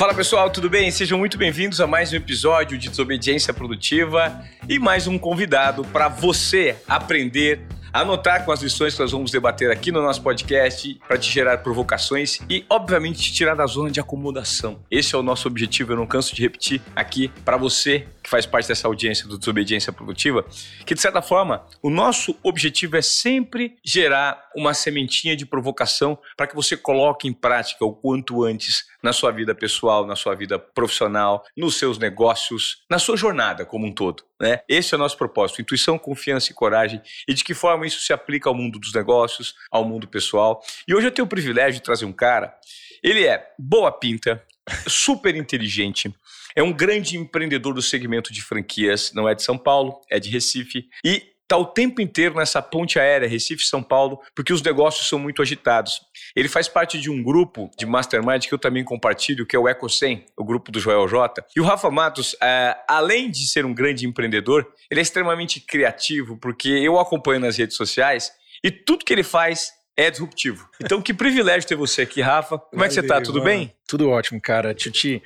Fala pessoal, tudo bem? Sejam muito bem-vindos a mais um episódio de Desobediência Produtiva e mais um convidado para você aprender anotar com as lições que nós vamos debater aqui no nosso podcast para te gerar provocações e, obviamente, te tirar da zona de acomodação. Esse é o nosso objetivo, eu não canso de repetir aqui para você faz parte dessa audiência do Desobediência Produtiva, que de certa forma o nosso objetivo é sempre gerar uma sementinha de provocação para que você coloque em prática o quanto antes na sua vida pessoal, na sua vida profissional, nos seus negócios, na sua jornada como um todo. Né? Esse é o nosso propósito: intuição, confiança e coragem. E de que forma isso se aplica ao mundo dos negócios, ao mundo pessoal. E hoje eu tenho o privilégio de trazer um cara. Ele é boa pinta, super inteligente, é um grande empreendedor do segmento de franquias, não é de São Paulo, é de Recife. E está o tempo inteiro nessa ponte aérea Recife-São Paulo, porque os negócios são muito agitados. Ele faz parte de um grupo de mastermind que eu também compartilho, que é o EcoSem, o grupo do Joel J. E o Rafa Matos, é, além de ser um grande empreendedor, ele é extremamente criativo, porque eu acompanho nas redes sociais e tudo que ele faz é disruptivo. Então, que privilégio ter você aqui, Rafa. Como Valeu, é que você tá? Tudo mano. bem? Tudo ótimo, cara. Titi,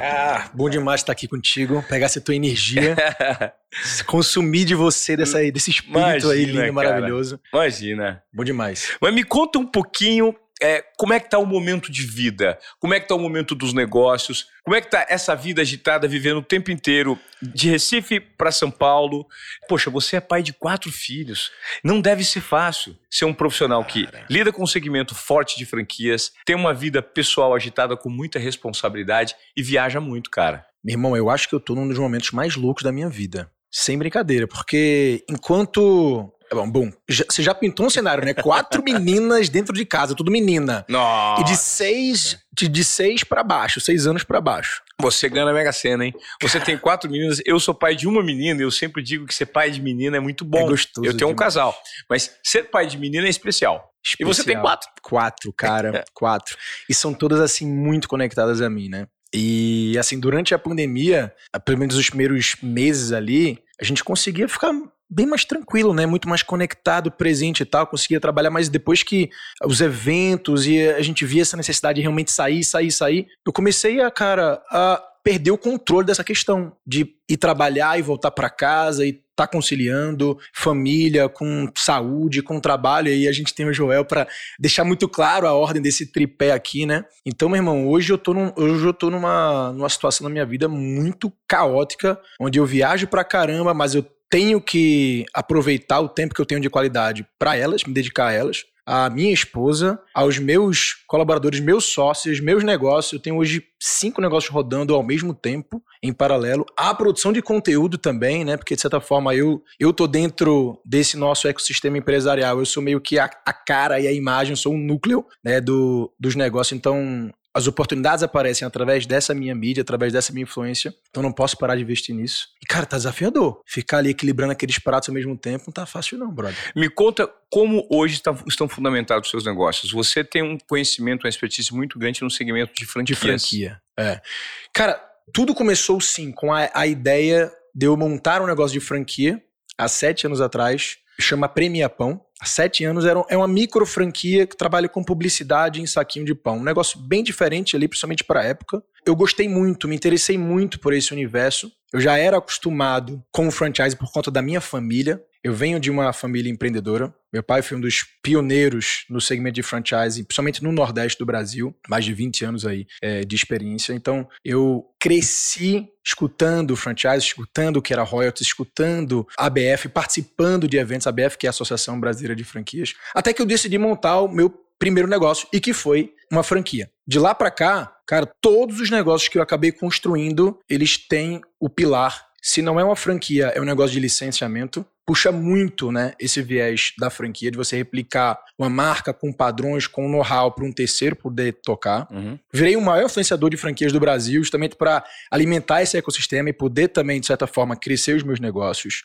ah, bom demais estar aqui contigo, pegar essa tua energia, consumir de você dessa, desse espírito Imagina, aí lindo, cara. maravilhoso. Imagina. Bom demais. Mas me conta um pouquinho é, como é que está o momento de vida? Como é que está o momento dos negócios? Como é que está essa vida agitada, vivendo o tempo inteiro de Recife para São Paulo? Poxa, você é pai de quatro filhos. Não deve ser fácil ser um profissional que lida com um segmento forte de franquias, tem uma vida pessoal agitada com muita responsabilidade e viaja muito, cara. Meu irmão, eu acho que eu tô num dos momentos mais loucos da minha vida. Sem brincadeira, porque enquanto é bom, bom. Já, você já pintou um cenário, né? Quatro meninas dentro de casa, tudo menina. Nossa. E de seis, de, de seis para baixo, seis anos para baixo. Você ganha na Mega Sena, hein? Você tem quatro meninas, eu sou pai de uma menina, e eu sempre digo que ser pai de menina é muito bom. É gostoso. Eu tenho um casal, mas ser pai de menina é especial. especial. E você tem quatro. Quatro, cara, quatro. E são todas, assim, muito conectadas a mim, né? E, assim, durante a pandemia, pelo menos os primeiros meses ali, a gente conseguia ficar bem mais tranquilo, né? Muito mais conectado, presente e tal. Conseguia trabalhar, mas depois que os eventos e a gente via essa necessidade de realmente sair, sair, sair, eu comecei a, cara, a perder o controle dessa questão de ir trabalhar e voltar para casa e tá conciliando família com saúde, com trabalho. E aí a gente tem o Joel para deixar muito claro a ordem desse tripé aqui, né? Então, meu irmão, hoje eu tô, num, hoje eu tô numa, numa situação na minha vida muito caótica, onde eu viajo pra caramba, mas eu tenho que aproveitar o tempo que eu tenho de qualidade para elas, me dedicar a elas, à minha esposa, aos meus colaboradores, meus sócios, meus negócios. Eu tenho hoje cinco negócios rodando ao mesmo tempo, em paralelo. A produção de conteúdo também, né? Porque, de certa forma, eu, eu tô dentro desse nosso ecossistema empresarial. Eu sou meio que a, a cara e a imagem, sou o núcleo né, do, dos negócios. Então, as oportunidades aparecem através dessa minha mídia, através dessa minha influência. Então não posso parar de investir nisso. E, cara, tá desafiador. Ficar ali equilibrando aqueles pratos ao mesmo tempo não tá fácil, não, brother. Me conta como hoje tá, estão fundamentados os seus negócios. Você tem um conhecimento, uma expertise muito grande no segmento de franquias. De franquia. É. Cara, tudo começou sim com a, a ideia de eu montar um negócio de franquia há sete anos atrás chama Premia Pão. Sete anos era, é uma micro franquia que trabalha com publicidade em saquinho de pão. Um negócio bem diferente ali, principalmente para a época. Eu gostei muito, me interessei muito por esse universo. Eu já era acostumado com o franchise por conta da minha família. Eu venho de uma família empreendedora. Meu pai foi um dos pioneiros no segmento de franchise, principalmente no Nordeste do Brasil, mais de 20 anos aí é, de experiência. Então, eu cresci escutando franchise, escutando o que era royalties, escutando ABF, participando de eventos, ABF, que é a Associação Brasileira de Franquias, até que eu decidi montar o meu primeiro negócio e que foi uma franquia. De lá para cá, cara, todos os negócios que eu acabei construindo, eles têm o pilar se não é uma franquia, é um negócio de licenciamento, puxa muito, né, esse viés da franquia, de você replicar uma marca com padrões, com know-how para um terceiro poder tocar. Uhum. Virei o maior influenciador de franquias do Brasil, justamente para alimentar esse ecossistema e poder também, de certa forma, crescer os meus negócios.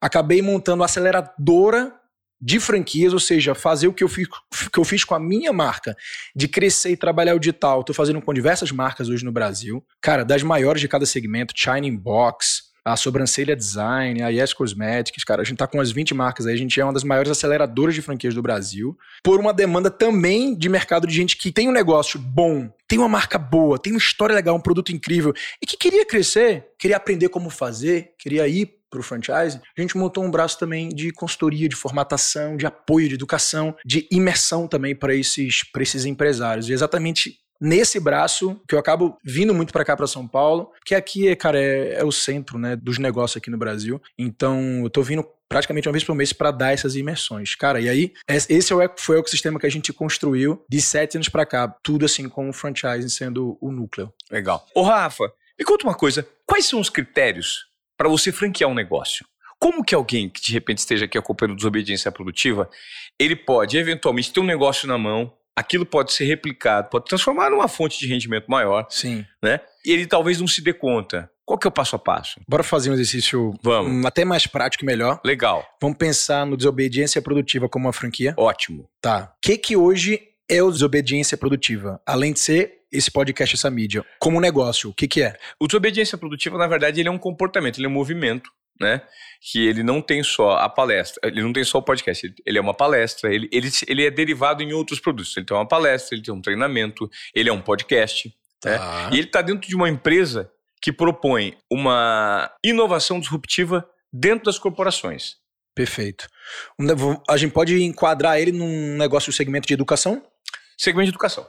Acabei montando uma aceleradora de franquias, ou seja, fazer o que eu, fiz, que eu fiz com a minha marca, de crescer e trabalhar o digital. Estou fazendo com diversas marcas hoje no Brasil. Cara, das maiores de cada segmento, China Box, a Sobrancelha Design, a Yes Cosmetics, cara, a gente tá com as 20 marcas aí, a gente é uma das maiores aceleradoras de franquias do Brasil, por uma demanda também de mercado de gente que tem um negócio bom, tem uma marca boa, tem uma história legal, um produto incrível e que queria crescer, queria aprender como fazer, queria ir para o franchise, a gente montou um braço também de consultoria, de formatação, de apoio, de educação, de imersão também para esses, esses empresários. E exatamente nesse braço que eu acabo vindo muito para cá para São Paulo, que aqui, cara, é, é, o centro, né, dos negócios aqui no Brasil. Então, eu tô vindo praticamente uma vez por mês para dar essas imersões. Cara, e aí, esse é foi o ecossistema que a gente construiu de sete anos para cá, tudo assim com o franchising sendo o núcleo. Legal. Ô, Rafa, me conta uma coisa, quais são os critérios para você franquear um negócio? Como que alguém que de repente esteja aqui acompanhando desobediência produtiva, ele pode eventualmente ter um negócio na mão, aquilo pode ser replicado, pode transformar numa fonte de rendimento maior. Sim. Né? E ele talvez não se dê conta. Qual que é o passo a passo? Bora fazer um exercício Vamos. Um, até mais prático e melhor. Legal. Vamos pensar no desobediência produtiva como uma franquia. Ótimo. Tá. O que que hoje é o desobediência produtiva? Além de ser esse podcast, essa mídia, como negócio, o que que é? O desobediência produtiva, na verdade, ele é um comportamento, ele é um movimento né? Que ele não tem só a palestra, ele não tem só o podcast, ele é uma palestra, ele, ele, ele é derivado em outros produtos. Ele tem uma palestra, ele tem um treinamento, ele é um podcast. Né? Tá. Né? E ele está dentro de uma empresa que propõe uma inovação disruptiva dentro das corporações. Perfeito. A gente pode enquadrar ele num negócio do segmento de educação? Segmento de educação.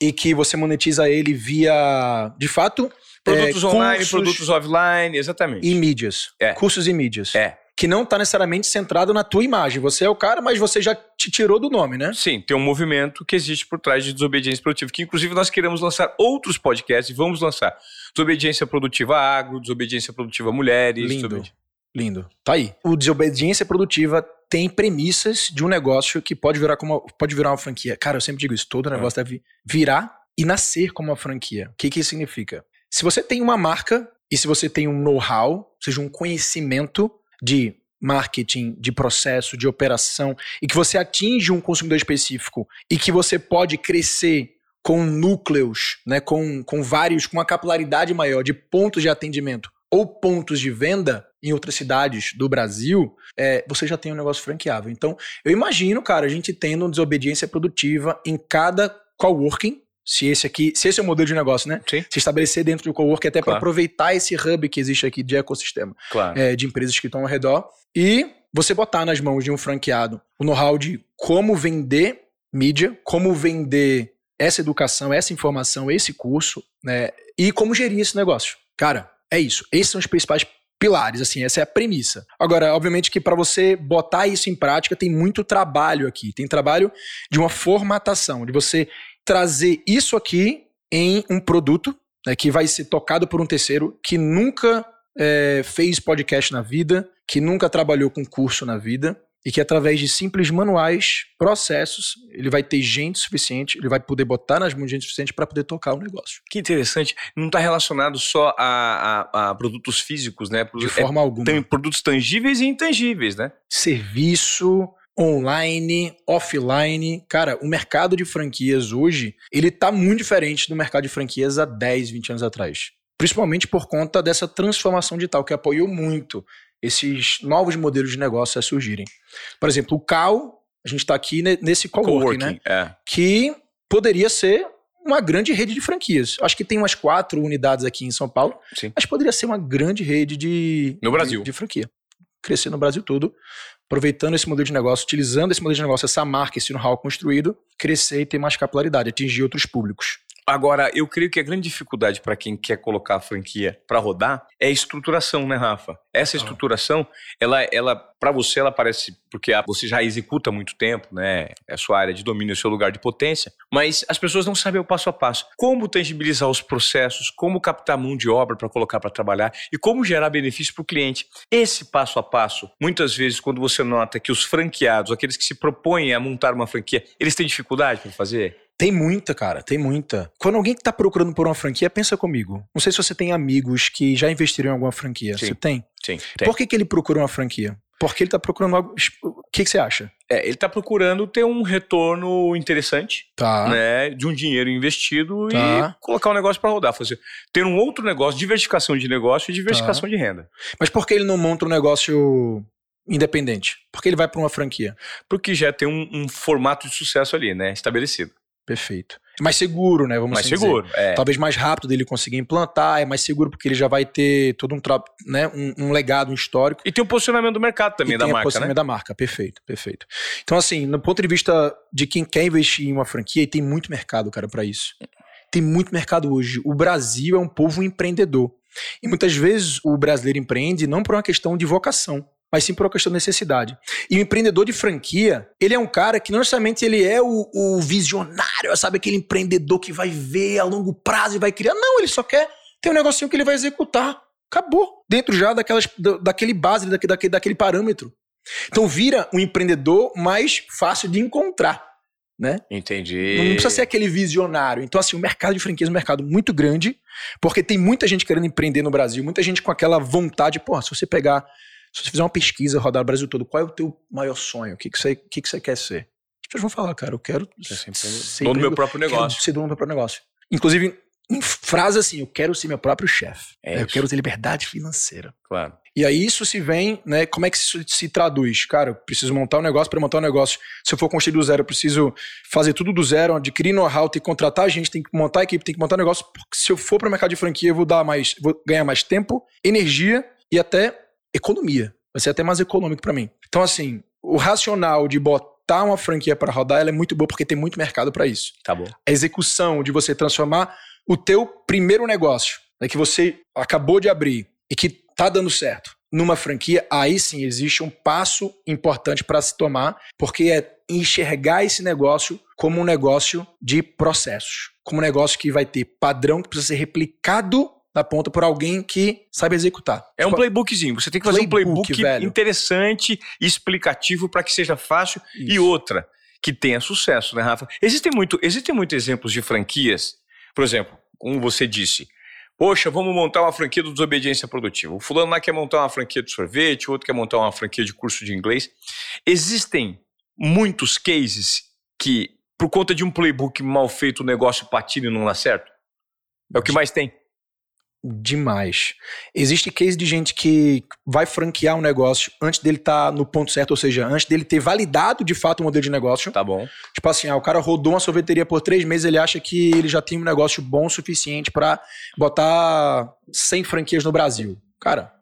E que você monetiza ele via, de fato, Produtos é, online, produtos offline, exatamente. E mídias. É. Cursos e mídias. É. Que não está necessariamente centrado na tua imagem. Você é o cara, mas você já te tirou do nome, né? Sim, tem um movimento que existe por trás de desobediência produtiva, que inclusive nós queremos lançar outros podcasts e vamos lançar. Desobediência produtiva agro, desobediência produtiva mulheres. Lindo. Desobedi... Lindo. Tá aí. O desobediência produtiva tem premissas de um negócio que pode virar como pode virar uma franquia. Cara, eu sempre digo isso, todo negócio é. deve virar e nascer como uma franquia. O que, que isso significa? Se você tem uma marca e se você tem um know-how, ou seja, um conhecimento de marketing, de processo, de operação, e que você atinge um consumidor específico e que você pode crescer com núcleos, né, com, com vários, com uma capilaridade maior de pontos de atendimento ou pontos de venda em outras cidades do Brasil, é, você já tem um negócio franqueável. Então, eu imagino, cara, a gente tendo desobediência produtiva em cada coworking, se esse aqui, se esse é o modelo de negócio, né? Sim. Se estabelecer dentro do cowork até claro. para aproveitar esse hub que existe aqui de ecossistema claro. é, de empresas que estão ao redor e você botar nas mãos de um franqueado o know-how de como vender mídia, como vender essa educação, essa informação, esse curso, né? E como gerir esse negócio. Cara, é isso. Esses são os principais pilares, assim, essa é a premissa. Agora, obviamente que para você botar isso em prática tem muito trabalho aqui. Tem trabalho de uma formatação, de você trazer isso aqui em um produto né, que vai ser tocado por um terceiro que nunca é, fez podcast na vida, que nunca trabalhou com curso na vida e que através de simples manuais, processos, ele vai ter gente suficiente, ele vai poder botar nas mãos de gente suficiente para poder tocar o negócio. Que interessante. Não está relacionado só a, a, a, produtos físicos, né? De forma é, alguma. Tem produtos tangíveis e intangíveis, né? Serviço, online, offline. Cara, o mercado de franquias hoje, ele tá muito diferente do mercado de franquias há 10, 20 anos atrás. Principalmente por conta dessa transformação digital que apoiou muito esses novos modelos de negócio a surgirem. Por exemplo, o CAL, a gente está aqui nesse coworking, coworking né? É. Que poderia ser uma grande rede de franquias. Acho que tem umas quatro unidades aqui em São Paulo. Sim. Mas poderia ser uma grande rede de, no Brasil. de, de franquia. Crescer no Brasil todo aproveitando esse modelo de negócio, utilizando esse modelo de negócio, essa marca, esse know-how construído, crescer e ter mais capilaridade, atingir outros públicos. Agora, eu creio que a grande dificuldade para quem quer colocar a franquia para rodar é a estruturação, né, Rafa? Essa estruturação, ela, ela para você, ela parece porque você já executa há muito tempo, né? É a sua área de domínio, é o seu lugar de potência, mas as pessoas não sabem o passo a passo. Como tangibilizar os processos, como captar mão de obra para colocar para trabalhar e como gerar benefício para o cliente. Esse passo a passo, muitas vezes, quando você nota que os franqueados, aqueles que se propõem a montar uma franquia, eles têm dificuldade para fazer? Tem muita, cara, tem muita. Quando alguém que tá procurando por uma franquia, pensa comigo. Não sei se você tem amigos que já investiram em alguma franquia. Sim. Você tem? Sim. Tem. Por que, que ele procura uma franquia? Porque ele tá procurando algo. O que, que você acha? É, ele tá procurando ter um retorno interessante, Tá. né? De um dinheiro investido Tá. e colocar o negócio para rodar. Fazer, ter um outro negócio, diversificação de negócio e diversificação Tá. de renda. Mas por que ele não monta um negócio independente? Por que ele vai para uma franquia? Porque já tem um, um formato de sucesso ali, né? Estabelecido. Perfeito. É mais seguro, né? Vamos Mais assim seguro. É. dizer. Talvez mais rápido dele conseguir implantar, é mais seguro porque ele já vai ter todo um, né, um, um legado, um histórico. E tem o posicionamento do mercado também e da tem marca, né? posicionamento da marca. Perfeito, perfeito. Então, assim, no ponto de vista de quem quer investir em uma franquia, e tem muito mercado, cara, para isso. Tem muito mercado hoje. O Brasil é um povo empreendedor. E muitas vezes o brasileiro empreende não por uma questão de vocação, mas sim por uma questão de necessidade. E o empreendedor de franquia, ele é um cara que não necessariamente ele é o, o visionário, sabe? Aquele empreendedor que vai ver a longo prazo e vai criar. Não, ele só quer ter um negocinho que ele vai executar. Acabou. Dentro já daquelas, da- daquele base, daquele, daquele, parâmetro. Então vira um empreendedor mais fácil de encontrar, né? Entendi. Não precisa ser aquele visionário. Então, assim, o mercado de franquias é um mercado muito grande, porque tem muita gente querendo empreender no Brasil, muita gente com aquela vontade. Porra, se você pegar, se você fizer uma pesquisa, rodar o Brasil todo, qual é o teu maior sonho? O que, que, você, o que, que você quer ser? As pessoas vão falar, cara, eu quero Quer ser. Dono do meu próprio negócio. ser dono do meu próprio negócio. Inclusive, em frase assim, eu quero ser meu próprio chefe. É eu isso. quero ter liberdade financeira. Claro. E aí isso se vem, né? Como é que isso se traduz? Cara, eu preciso montar um negócio para montar um negócio. Se eu for construir do zero, eu preciso fazer tudo do zero, adquirir know-how, tem que contratar gente, tem que montar a equipe, tem que montar um negócio. Porque se eu for para o mercado de franquia, eu vou dar mais, vou ganhar mais tempo, energia e até economia. Vai ser até mais econômico para mim. Então assim, o racional de botar uma franquia para rodar, ela é muito boa porque tem muito mercado para isso Tá bom. a execução de você transformar o teu primeiro negócio, né, que você acabou de abrir e que tá dando certo, numa franquia, aí sim existe um passo importante para se tomar, porque é enxergar esse negócio como um negócio de processos, como um negócio que vai ter padrão que precisa ser replicado na ponta por alguém que sabe executar. É um Tipo, playbookzinho. Você tem que fazer um Playbook, playbook velho. interessante e explicativo para que seja fácil. E Isso. outra, que tenha sucesso, né, Rafa? Existem muito, existem muitos exemplos de franquias. Por exemplo, como você disse, poxa, vamos montar uma franquia do desobediência produtiva. O fulano lá quer montar uma franquia de sorvete, o outro quer montar uma franquia de curso de inglês. Existem muitos cases que, por conta de um playbook mal feito, o negócio patina e não dá certo. É o que mais tem. Demais. Existe case de gente que vai franquear um negócio antes dele estar no ponto certo, ou seja, antes dele ter validado de fato o modelo de negócio. Tá bom. Tipo assim, ah, o cara rodou uma sorveteria por três meses, ele acha que ele já tem um negócio bom o suficiente pra botar 100 franquias no Brasil. Cara,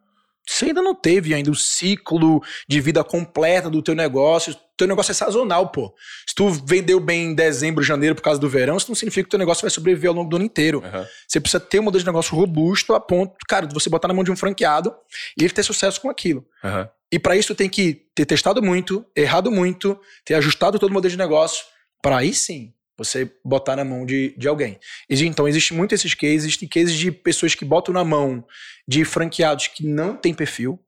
você ainda não teve ainda o ciclo de vida completa do teu negócio. Teu negócio é sazonal, pô. Se tu vendeu bem em dezembro, janeiro por causa do verão, isso não significa que teu negócio vai sobreviver ao longo do ano inteiro. Aham. Você precisa ter um modelo de negócio robusto a ponto, cara, de você botar na mão de um franqueado e ele ter sucesso com aquilo. Aham. E para isso tem que ter testado muito, errado muito, ter ajustado todo o modelo de negócio, para aí sim você botar na mão de, de alguém. Então, existe muito esses cases, existem cases de pessoas que botam na mão de franqueados que não têm perfil.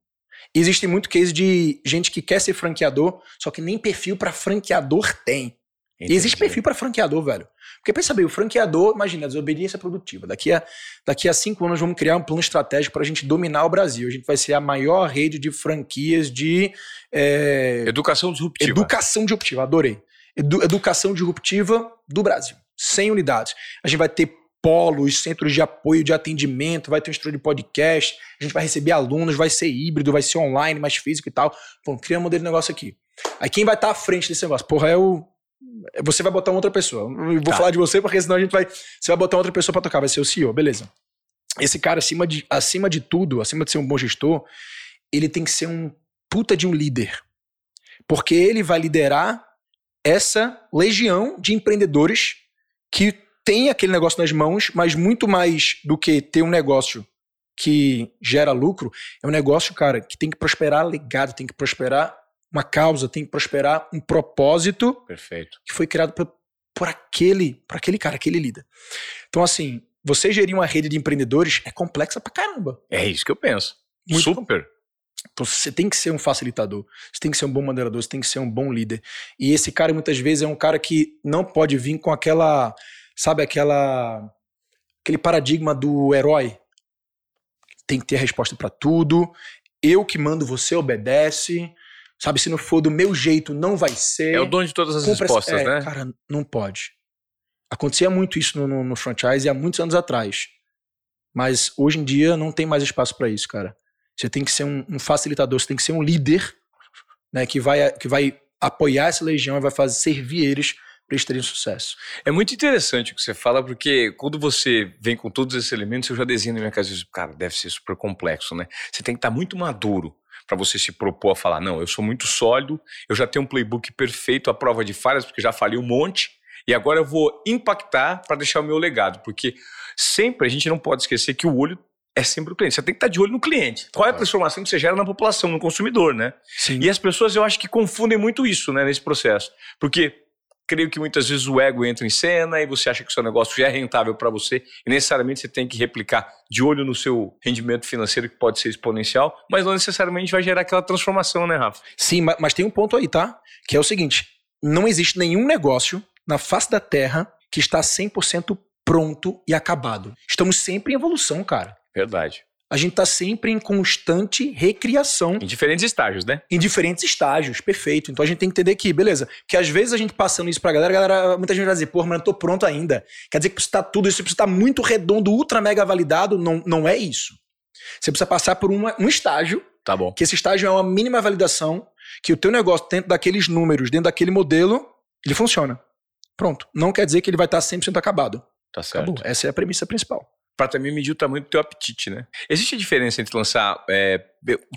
Existe muito case de gente que quer ser franqueador, só que nem perfil para franqueador tem. E existe Entendi. perfil para franqueador, velho. Porque pensa bem, o franqueador, imagina, desobediência produtiva. Daqui a, daqui a cinco anos vamos criar um plano estratégico para a gente dominar o Brasil. A gente vai ser a maior rede de franquias de é, Educação disruptiva. educação disruptiva. Adorei. Edu- educação disruptiva do Brasil. 100 unidades. A gente vai ter polos, centros de apoio, de atendimento, vai ter um estúdio de podcast, a gente vai receber alunos, vai ser híbrido, vai ser online, mais físico e tal. Pô, cria um modelo de negócio aqui. Aí quem vai estar à frente desse negócio? Porra, é o. Você vai botar uma outra pessoa. Eu vou Tá. falar de você, porque senão a gente vai. Você vai botar outra pessoa pra tocar, vai ser o CEO, beleza. Esse cara, acima de, acima de tudo, acima de ser um bom gestor, ele tem que ser um puta de um líder. Porque ele vai liderar essa legião de empreendedores que tem aquele negócio nas mãos, mas muito mais do que ter um negócio que gera lucro, é um negócio, cara, que tem que prosperar legado, tem que prosperar uma causa, tem que prosperar um propósito Perfeito. que foi criado por, por aquele, por aquele cara, aquele líder. Então, assim, você gerir uma rede de empreendedores é complexa pra caramba. É isso que eu penso. Muito Super. Então você tem que ser um facilitador, você tem que ser um bom moderador, você tem que ser um bom líder. E esse cara muitas vezes é um cara que não pode vir com aquela, sabe, aquela aquele paradigma do herói. Tem que ter a resposta pra tudo. Eu que mando, você obedece. Sabe, se não for do meu jeito, não vai ser. É o dono de todas as Compra- respostas, é, né? Cara, não pode. Acontecia muito isso no, no, no franchise há muitos anos atrás. Mas hoje em dia não tem mais espaço para isso, cara. Você tem que ser um, um facilitador, você tem que ser um líder, né, que vai, que vai apoiar essa legião e vai fazer servir eles para eles terem sucesso. É muito interessante o que você fala, porque quando você vem com todos esses elementos, eu já desenho na minha cabeça, cara, deve ser super complexo, né? Você tem que estar muito maduro para você se propor a falar, não, eu sou muito sólido, eu já tenho um playbook perfeito à prova de falhas, porque já falei um monte, e agora eu vou impactar para deixar o meu legado, porque sempre a gente não pode esquecer que o olho é sempre o cliente. Você tem que estar de olho no cliente. Qual é a transformação que você gera na população, no consumidor, né? Sim. E as pessoas, eu acho que confundem muito isso, né, nesse processo. Porque creio que muitas vezes o ego entra em cena e você acha que o seu negócio já é rentável para você e necessariamente você tem que replicar de olho no seu rendimento financeiro que pode ser exponencial, mas não necessariamente vai gerar aquela transformação, né, Rafa? Sim, ma- mas tem um ponto aí, tá? Que é o seguinte: não existe nenhum negócio na face da Terra que está 100% pronto e acabado. Estamos sempre em evolução, cara. Verdade. A gente está sempre em constante recriação Em diferentes estágios, né? em diferentes estágios, perfeito. Então a gente tem que entender que, beleza, que às vezes a gente passando isso pra galera, a galera, muita gente vai dizer, pô, mas eu não tô pronto ainda. Quer dizer que precisa estar tudo isso, precisa estar muito redondo, ultra mega validado. Não, não é isso. Você precisa passar por uma- um estágio, Tá bom. que esse estágio é uma mínima validação, que o teu negócio dentro daqueles números, dentro daquele modelo, ele funciona. Pronto. Não quer dizer que ele vai estar 100% acabado. Tá certo. Acabou. Essa é a premissa principal. Para também medir o tamanho do teu apetite, né? Existe a diferença entre lançar. é,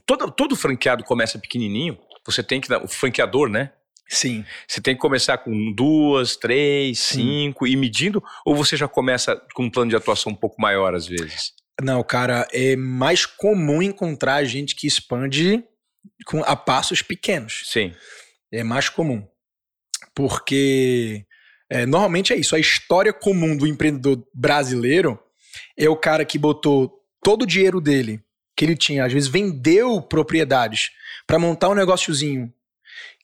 todo, todo franqueado começa pequenininho. Você tem que. dar- O franqueador, né? Sim. Você tem que começar com duas, três, Sim. cinco, e medindo, ou você já começa com um plano de atuação um pouco maior às vezes? Não, cara, é mais comum encontrar gente que expande com, a passos pequenos. Sim. É mais comum. Porque é, normalmente é isso. A história comum do empreendedor brasileiro é o cara que botou todo o dinheiro dele, que ele tinha, às vezes vendeu propriedades para montar um negóciozinho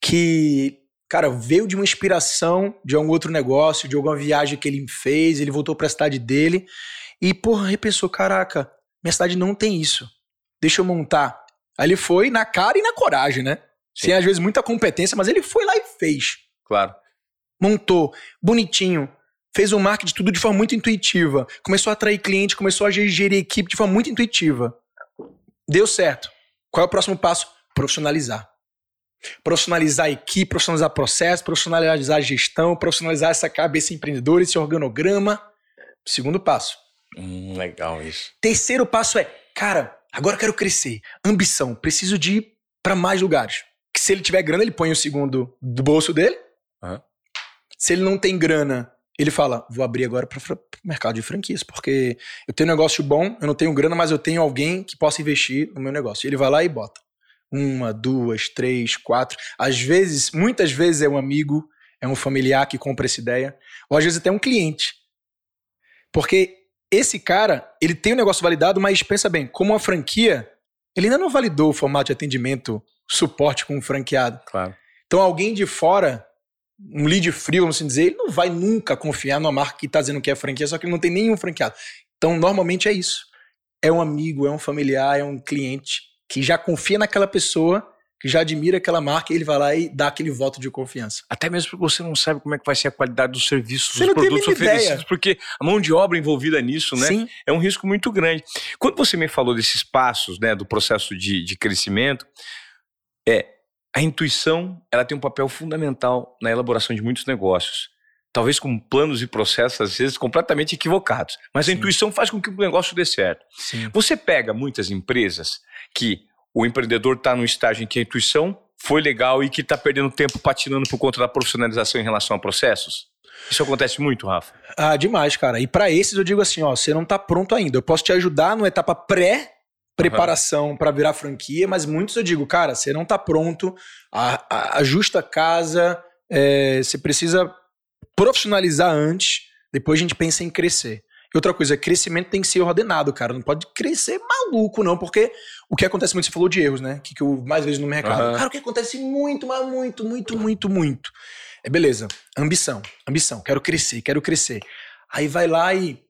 que, cara, veio de uma inspiração de algum outro negócio, de alguma viagem que ele fez, ele voltou para a cidade dele e, porra, repensou: caraca, minha cidade não tem isso. Deixa eu montar. Aí ele foi na cara e na coragem, né? Sem às vezes muita competência, mas ele foi lá e fez. Claro. Montou, bonitinho, fez o marketing tudo de forma muito intuitiva. Começou a atrair cliente, começou a gerir equipe de forma muito intuitiva. Deu certo. Qual é o próximo passo? Profissionalizar. Profissionalizar a equipe, profissionalizar processo, profissionalizar a gestão, profissionalizar essa cabeça empreendedora, esse organograma. Segundo passo. Hum, legal isso. Terceiro passo é, cara, agora eu quero crescer. Ambição. Preciso de ir para mais lugares. Que se ele tiver grana, ele põe o segundo do bolso dele. Aham. Se ele não tem grana, ele fala: vou abrir agora para o mercado de franquias, porque eu tenho um negócio bom, eu não tenho grana, mas eu tenho alguém que possa investir no meu negócio. E ele vai lá e bota. Uma, duas, três, quatro. Às vezes, muitas vezes é um amigo, é um familiar que compra essa ideia, ou às vezes até um cliente. Porque esse cara, ele tem o negócio validado, mas pensa bem, como uma franquia, ele ainda não validou o formato de atendimento, suporte com o franqueado. Claro. Então alguém de fora, um lead frio, vamos assim dizer, ele não vai nunca confiar numa marca que está dizendo que é franquia, só que ele não tem nenhum franqueado. Então normalmente é isso. É um amigo, é um familiar, é um cliente que já confia naquela pessoa, que já admira aquela marca e ele vai lá e dá aquele voto de confiança. Até mesmo porque você não sabe como é que vai ser a qualidade dos serviços, Você dos produtos oferecidos, ideia. porque a mão de obra envolvida nisso, né? Sim. é um risco muito grande. Quando você me falou desses passos, né, do processo de, de crescimento, é a intuição, ela tem um papel fundamental na elaboração de muitos negócios. Talvez com planos e processos às vezes completamente equivocados, mas a Sim. intuição faz com que o negócio dê certo. Sim. Você pega muitas empresas que o empreendedor está no estágio em que a intuição foi legal e que está perdendo tempo patinando por conta da profissionalização em relação a processos? Isso acontece muito, Rafa. Ah, demais, cara. E para esses eu digo assim, ó, você não tá pronto ainda. Eu posso te ajudar numa etapa pré preparação para virar franquia, mas muitos eu digo, cara, você não tá pronto, a, a- ajusta a casa, é, você precisa profissionalizar antes, depois a gente pensa em crescer. E outra coisa, crescimento tem que ser ordenado, cara. Não pode crescer maluco, não, porque o que acontece muito, você falou de erros, né? Que, que eu mais vejo no mercado. Aham. Cara, o que acontece muito, mas muito, muito, muito, muito. É beleza, ambição, ambição, quero crescer, quero crescer. Aí vai lá e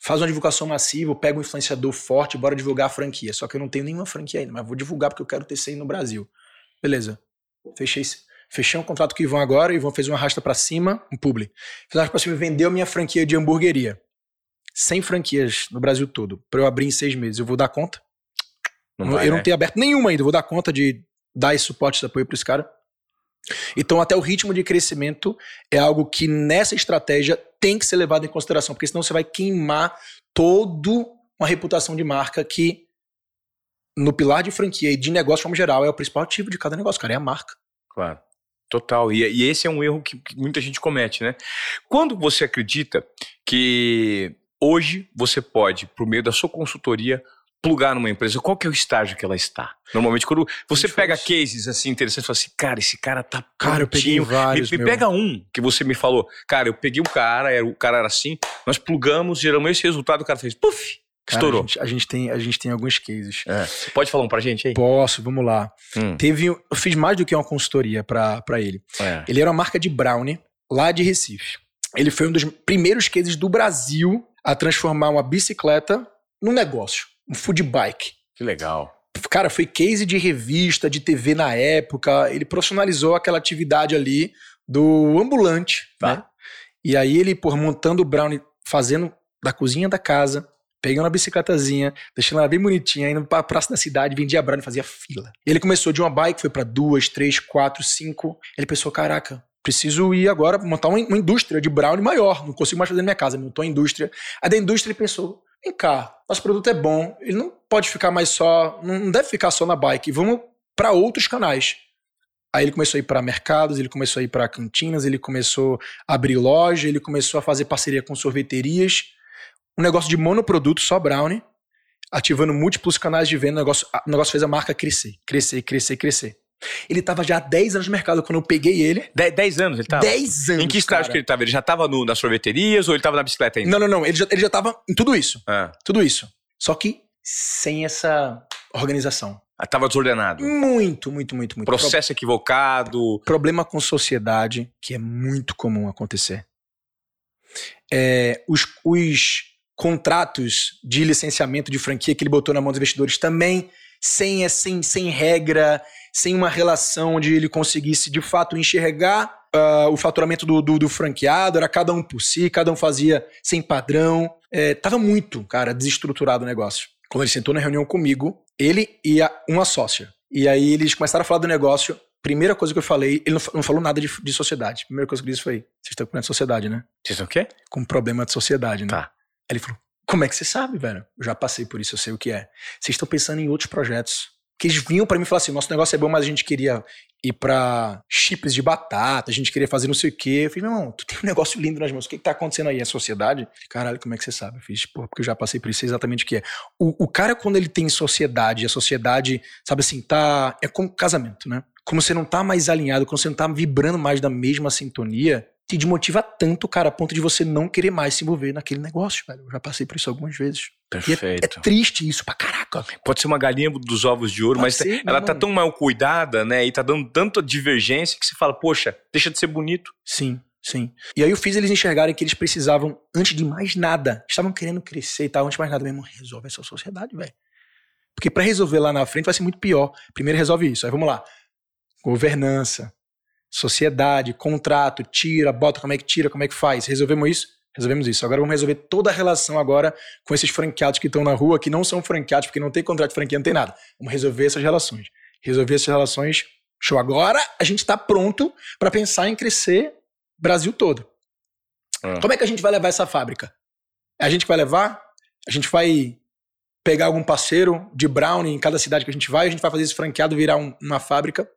faz uma divulgação massiva, pega um influenciador forte, bora divulgar a franquia. Só que eu não tenho nenhuma franquia ainda, mas vou divulgar porque eu quero ter 100 no Brasil. Beleza. Fechei, fechei um contrato com o Ivan agora, o Ivan fez uma arrasta pra cima, um publi. Fez uma arrasta pra cima e vendeu minha franquia de hamburgueria. 100 franquias no Brasil todo, pra eu abrir em seis meses. Eu vou dar conta? Não eu vai, não né? tenho aberto nenhuma ainda, eu vou dar conta de dar esse suporte, esse apoio pra esse cara. Então, até o ritmo de crescimento é algo que nessa estratégia tem que ser levado em consideração, porque senão você vai queimar toda uma reputação de marca que, no pilar de franquia e de negócio forma geral, é o principal ativo de cada negócio, cara, é a marca. Claro. Total. E, e esse é um erro que, que muita gente comete, né? Quando você acredita que hoje você pode, por meio da sua consultoria, plugar numa empresa, qual que é o estágio que ela está? Normalmente, quando você pega cases assim interessantes, fala assim, cara, esse cara tá Cara, eu peguei vários, Me, me pega um que você me falou, cara, eu peguei um cara, era, o cara era assim, nós plugamos, geramos esse resultado, o cara fez, puf, Cara, estourou. A gente, a gente tem, a gente tem alguns cases. É. Pode falar um pra gente aí? Posso, vamos lá. Hum, Teve, eu fiz mais do que uma consultoria pra pra ele. é. Ele era uma marca de brownie lá de Recife. Ele foi um dos primeiros cases do Brasil a transformar uma bicicleta num negócio, um food bike. Que legal. Cara, foi case de revista, de TV na época. Ele profissionalizou aquela atividade ali do ambulante, Tá. né? E aí ele, por montando o brownie, fazendo da cozinha da casa, pegando a bicicletazinha, deixando ela bem bonitinha, indo pra praça da cidade, vendia brownie, fazia fila. Ele começou de uma bike, foi pra duas, três, quatro, cinco. Ele pensou, caraca, preciso ir agora montar uma, uma indústria de brownie maior. Não consigo mais fazer na minha casa, montou a indústria. Aí da indústria ele pensou, vem cá, nosso produto é bom, ele não pode ficar mais só, não deve ficar só na bike, vamos pra outros canais. Aí ele começou a ir para mercados, ele começou a ir para cantinas, ele começou a abrir loja, ele começou a fazer parceria com sorveterias, um negócio de monoproduto, só brownie, ativando múltiplos canais de venda, o negócio, o negócio fez a marca crescer, crescer, crescer, crescer. Ele tava já há 10 anos no mercado quando eu peguei ele. De- dez anos ele tava? 10 anos. Em que estágio cara. que ele tava? Ele já tava no, nas sorveterias ou ele tava na bicicleta ainda? Não, não, não. Ele já, ele já tava em tudo isso. Ah, Tudo isso. Só que sem essa organização. tava desordenado. Muito, muito, muito, muito. Processo equivocado. problema com sociedade que é muito comum acontecer. É, os, os contratos de licenciamento de franquia que ele botou na mão dos investidores também sem, sem, sem regra, sem uma relação onde ele conseguisse de fato enxergar ah, o faturamento do, do, do franqueado, era cada um por si, cada um fazia sem padrão. É, tava muito, cara, desestruturado o negócio. Quando ele sentou na reunião comigo, ele e a- uma sócia. E aí eles começaram a falar do negócio. Primeira coisa que eu falei, ele não, não falou nada de, de sociedade. Primeira coisa que ele disse foi: vocês estão com problema de sociedade, né? Vocês são o quê? Com problema de sociedade, né? Tá. Aí ele falou: como é que você sabe, velho? Eu já passei por isso, eu sei o que é. Vocês estão pensando em outros projetos. Que eles vinham pra mim falaram assim: nosso negócio é bom, mas a gente queria ir pra chips de batata, a gente queria fazer não sei o quê. Eu falei: meu irmão, tu tem um negócio lindo nas mãos, o que, que tá acontecendo aí? É sociedade? Caralho, como é que você sabe? Eu fiz, pô, porque eu já passei por isso, sei exatamente o que é. O, o cara, quando ele tem sociedade, a sociedade, sabe assim, tá. É como casamento, né? Como você não tá mais alinhado, quando você não tá vibrando mais da mesma sintonia, te desmotiva tanto, cara, a ponto de você não querer mais se envolver naquele negócio, velho. Eu já passei por isso algumas vezes. E é- é, Perfeito. triste isso pra caraca. Pode ser uma galinha dos ovos de ouro, Pode mas ser, ela tá tão mal cuidada, né? E tá dando tanta divergência que você fala, poxa, deixa de ser bonito. Sim, sim. E aí eu fiz eles enxergarem que eles precisavam, antes de mais nada, estavam querendo crescer e tal, antes de mais nada mesmo, resolve essa sociedade, velho. Porque pra resolver lá na frente vai ser muito pior. Primeiro resolve isso. Aí vamos lá. Governança, sociedade, contrato, tira, bota, como é que tira, como é que faz. Resolvemos isso? Resolvemos isso. Agora vamos resolver toda a relação agora com esses franqueados que estão na rua, que não são franqueados, porque não tem contrato de franquia, não tem nada. Vamos resolver essas relações. Resolver essas relações, show. Agora a gente está pronto para pensar em crescer Brasil todo. Ah. Como é que a gente vai levar essa fábrica? É a gente vai levar? A gente vai pegar algum parceiro de brownie em cada cidade que a gente vai, a gente vai fazer esse franqueado virar um- uma fábrica.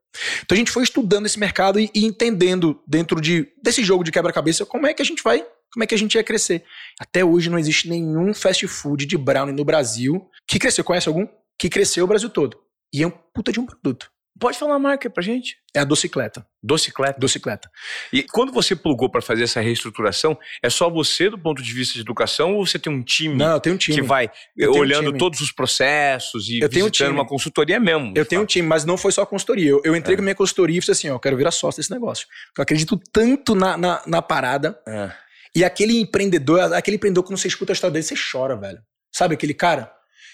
Então a gente foi estudando esse mercado e, e entendendo dentro de, desse jogo de quebra-cabeça como é que a gente vai, como é que a gente ia crescer. Até hoje não existe nenhum fast food de brownie no Brasil que cresceu. Conhece algum? Que cresceu o Brasil todo. E é um puta de um produto. Pode falar a marca pra gente? É a docicleta. Docicleta. Docicleta. E quando você plugou pra fazer essa reestruturação, é só você do ponto de vista de educação ou você tem um time, Não, eu tenho um time. que vai um olhando time. todos os processos e Eu tenho um time. uma consultoria mesmo? Eu tenho um time, mas não foi só consultoria. Eu, eu entrei com a minha consultoria e falei assim: ó, eu quero virar sócio desse negócio. Eu acredito tanto na, na, na parada. É. E aquele empreendedor, aquele empreendedor, quando você escuta a história dele, você chora, velho. Sabe aquele cara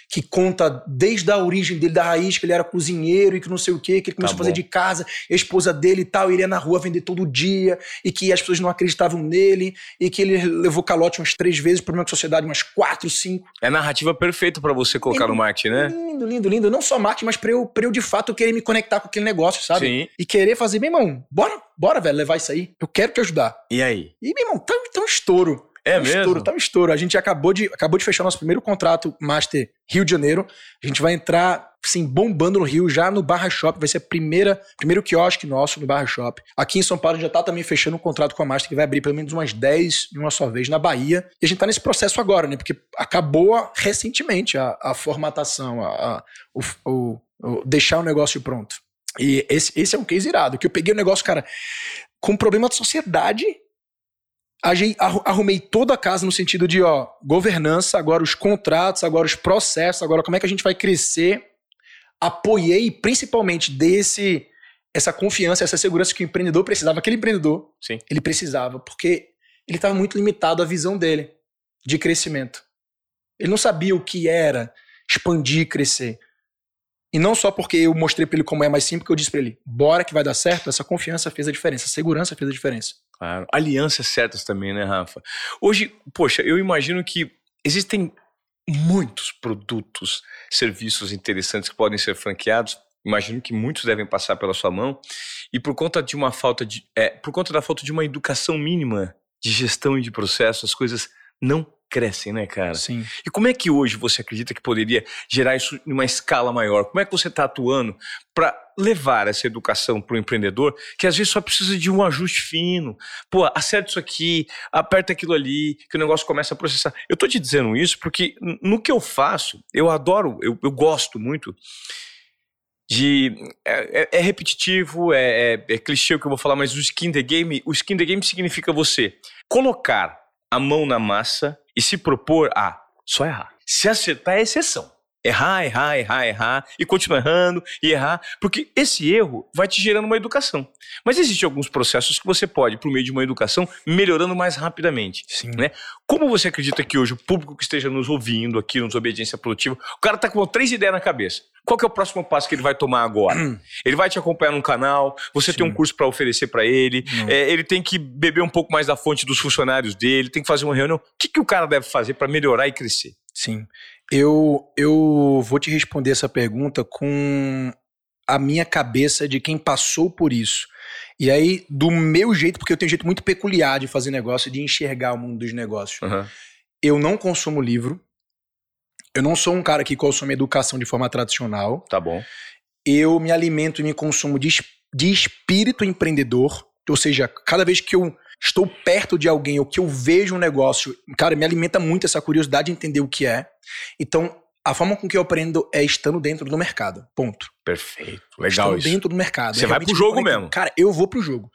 que conta desde a origem dele, da raiz, que ele era cozinheiro e que não sei o quê, que ele começou Tá a fazer de casa, a esposa dele e tal, e ele ia na rua vender todo dia, e que as pessoas não acreditavam nele, e que ele levou calote umas três vezes, problema com a sociedade umas quatro, cinco. É a narrativa perfeita pra você colocar no marketing, né? Lindo, lindo, lindo. Não só marketing, mas pra eu, pra eu de fato querer me conectar com aquele negócio, sabe? Sim. E querer fazer, meu irmão, bora, bora, velho, levar isso aí. Eu quero te ajudar. E aí? E, meu irmão, tá, tá um estouro. É tá um mesmo? Estouro, tá um estouro. A gente acabou de, acabou de fechar nosso primeiro contrato Master Rio de Janeiro. A gente vai entrar, assim, bombando no Rio, já no Barra Shop. Vai ser a primeira, primeiro quiosque nosso no Barra Shop. Aqui em São Paulo a gente já tá também fechando um contrato com a Master, que vai abrir pelo menos umas 10 de uma só vez na Bahia. E a gente tá nesse processo agora, né? Porque acabou recentemente a, a formatação, a, a- o, o- o- deixar o negócio pronto. E esse, esse é um case irado, que eu peguei o negócio, cara, com problema de sociedade arrumei toda a casa no sentido de, ó, governança, agora os contratos, agora os processos, agora como é que a gente vai crescer. Apoiei principalmente desse essa confiança, essa segurança que o empreendedor precisava, aquele empreendedor, Sim. ele precisava, porque ele estava muito limitado à visão dele de crescimento. Ele não sabia o que era expandir e crescer. E não só porque eu mostrei para ele como é mais simples, que eu disse para ele, bora que vai dar certo, essa confiança fez a diferença, a segurança fez a diferença. Claro. Alianças certas também, né, Rafa? Hoje, poxa, eu imagino que existem muitos produtos, serviços interessantes que podem ser franqueados. Imagino que muitos devem passar pela sua mão. E por conta de uma falta de. É, por conta da falta de uma educação mínima de gestão e de processo, as coisas não crescem, né, cara? Sim. E como é que hoje você acredita que poderia gerar isso em uma escala maior? Como é que você está atuando para levar essa educação para o empreendedor, que às vezes só precisa de um ajuste fino? Pô, acerta isso aqui, aperta aquilo ali, que o negócio começa a processar. Eu tô te dizendo isso porque no que eu faço, eu adoro, eu, eu gosto muito de. É, é- é repetitivo, é, é, é clichê o que eu vou falar, mas o skin the game, o skin the game significa você colocar a mão na massa e se propor a só errar. Se acertar é exceção. Errar, errar, errar, errar, e continuar errando, e errar, porque esse erro vai te gerando uma educação. Mas existem alguns processos que você pode, por meio de uma educação, melhorando mais rapidamente. Sim. Né? Como você acredita que hoje o público que esteja nos ouvindo aqui nos Obediência Produtiva, o cara tá com três ideias na cabeça. Qual que é o próximo passo que ele vai tomar agora? ele vai te acompanhar num canal, você tem Sim. um curso para oferecer para ele, é, ele tem que beber um pouco mais da fonte dos funcionários dele, tem que fazer uma reunião. O que, que o cara deve fazer para melhorar e crescer? Sim. Eu, eu vou te responder essa pergunta com a minha cabeça de quem passou por isso. E aí, do meu jeito, porque eu tenho um jeito muito peculiar de fazer negócio, de enxergar o mundo dos negócios. Eu não consumo livro. Eu não sou um cara que consome educação de forma tradicional. Tá bom. Eu me alimento e me consumo de, de espírito empreendedor. Ou seja, cada vez que eu estou perto de alguém ou que eu vejo um negócio, cara, me alimenta muito essa curiosidade de entender o que é. Então, a forma com que eu aprendo é estando dentro do mercado. Ponto. Perfeito. Legal estando isso. dentro do mercado. Você vai pro jogo mesmo. Cara, eu vou pro jogo.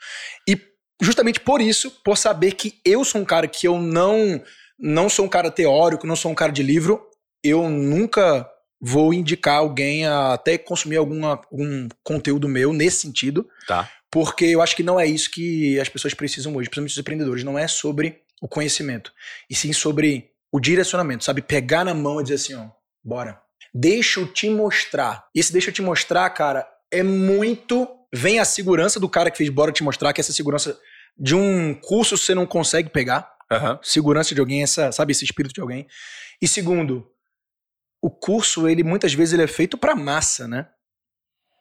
E justamente por isso, por saber que eu sou um cara que eu não não sou um cara teórico, não sou um cara de livro, eu nunca vou indicar alguém a até consumir alguma, algum conteúdo meu nesse sentido, Tá. Porque eu acho que não é isso que as pessoas precisam hoje, principalmente os empreendedores. Não é sobre o conhecimento, e sim sobre o direcionamento, sabe? Pegar na mão e dizer assim, ó, bora. Deixa eu te mostrar. E esse deixa eu te mostrar, cara, é muito. Vem a segurança do cara que fez bora te mostrar, que essa segurança de um curso você não consegue pegar. Aham. Segurança de alguém, essa, sabe, esse espírito de alguém. E segundo, o curso, ele muitas vezes ele é feito pra massa, né?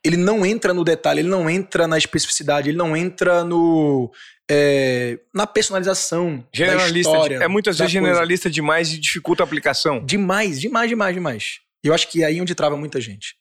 Ele não entra no detalhe, ele não entra na especificidade, ele não entra no é, na personalização da Generalista. história. é muitas da vezes coisa. generalista demais e dificulta a aplicação. Demais, demais, demais, demais. E eu acho que é aí onde trava muita gente.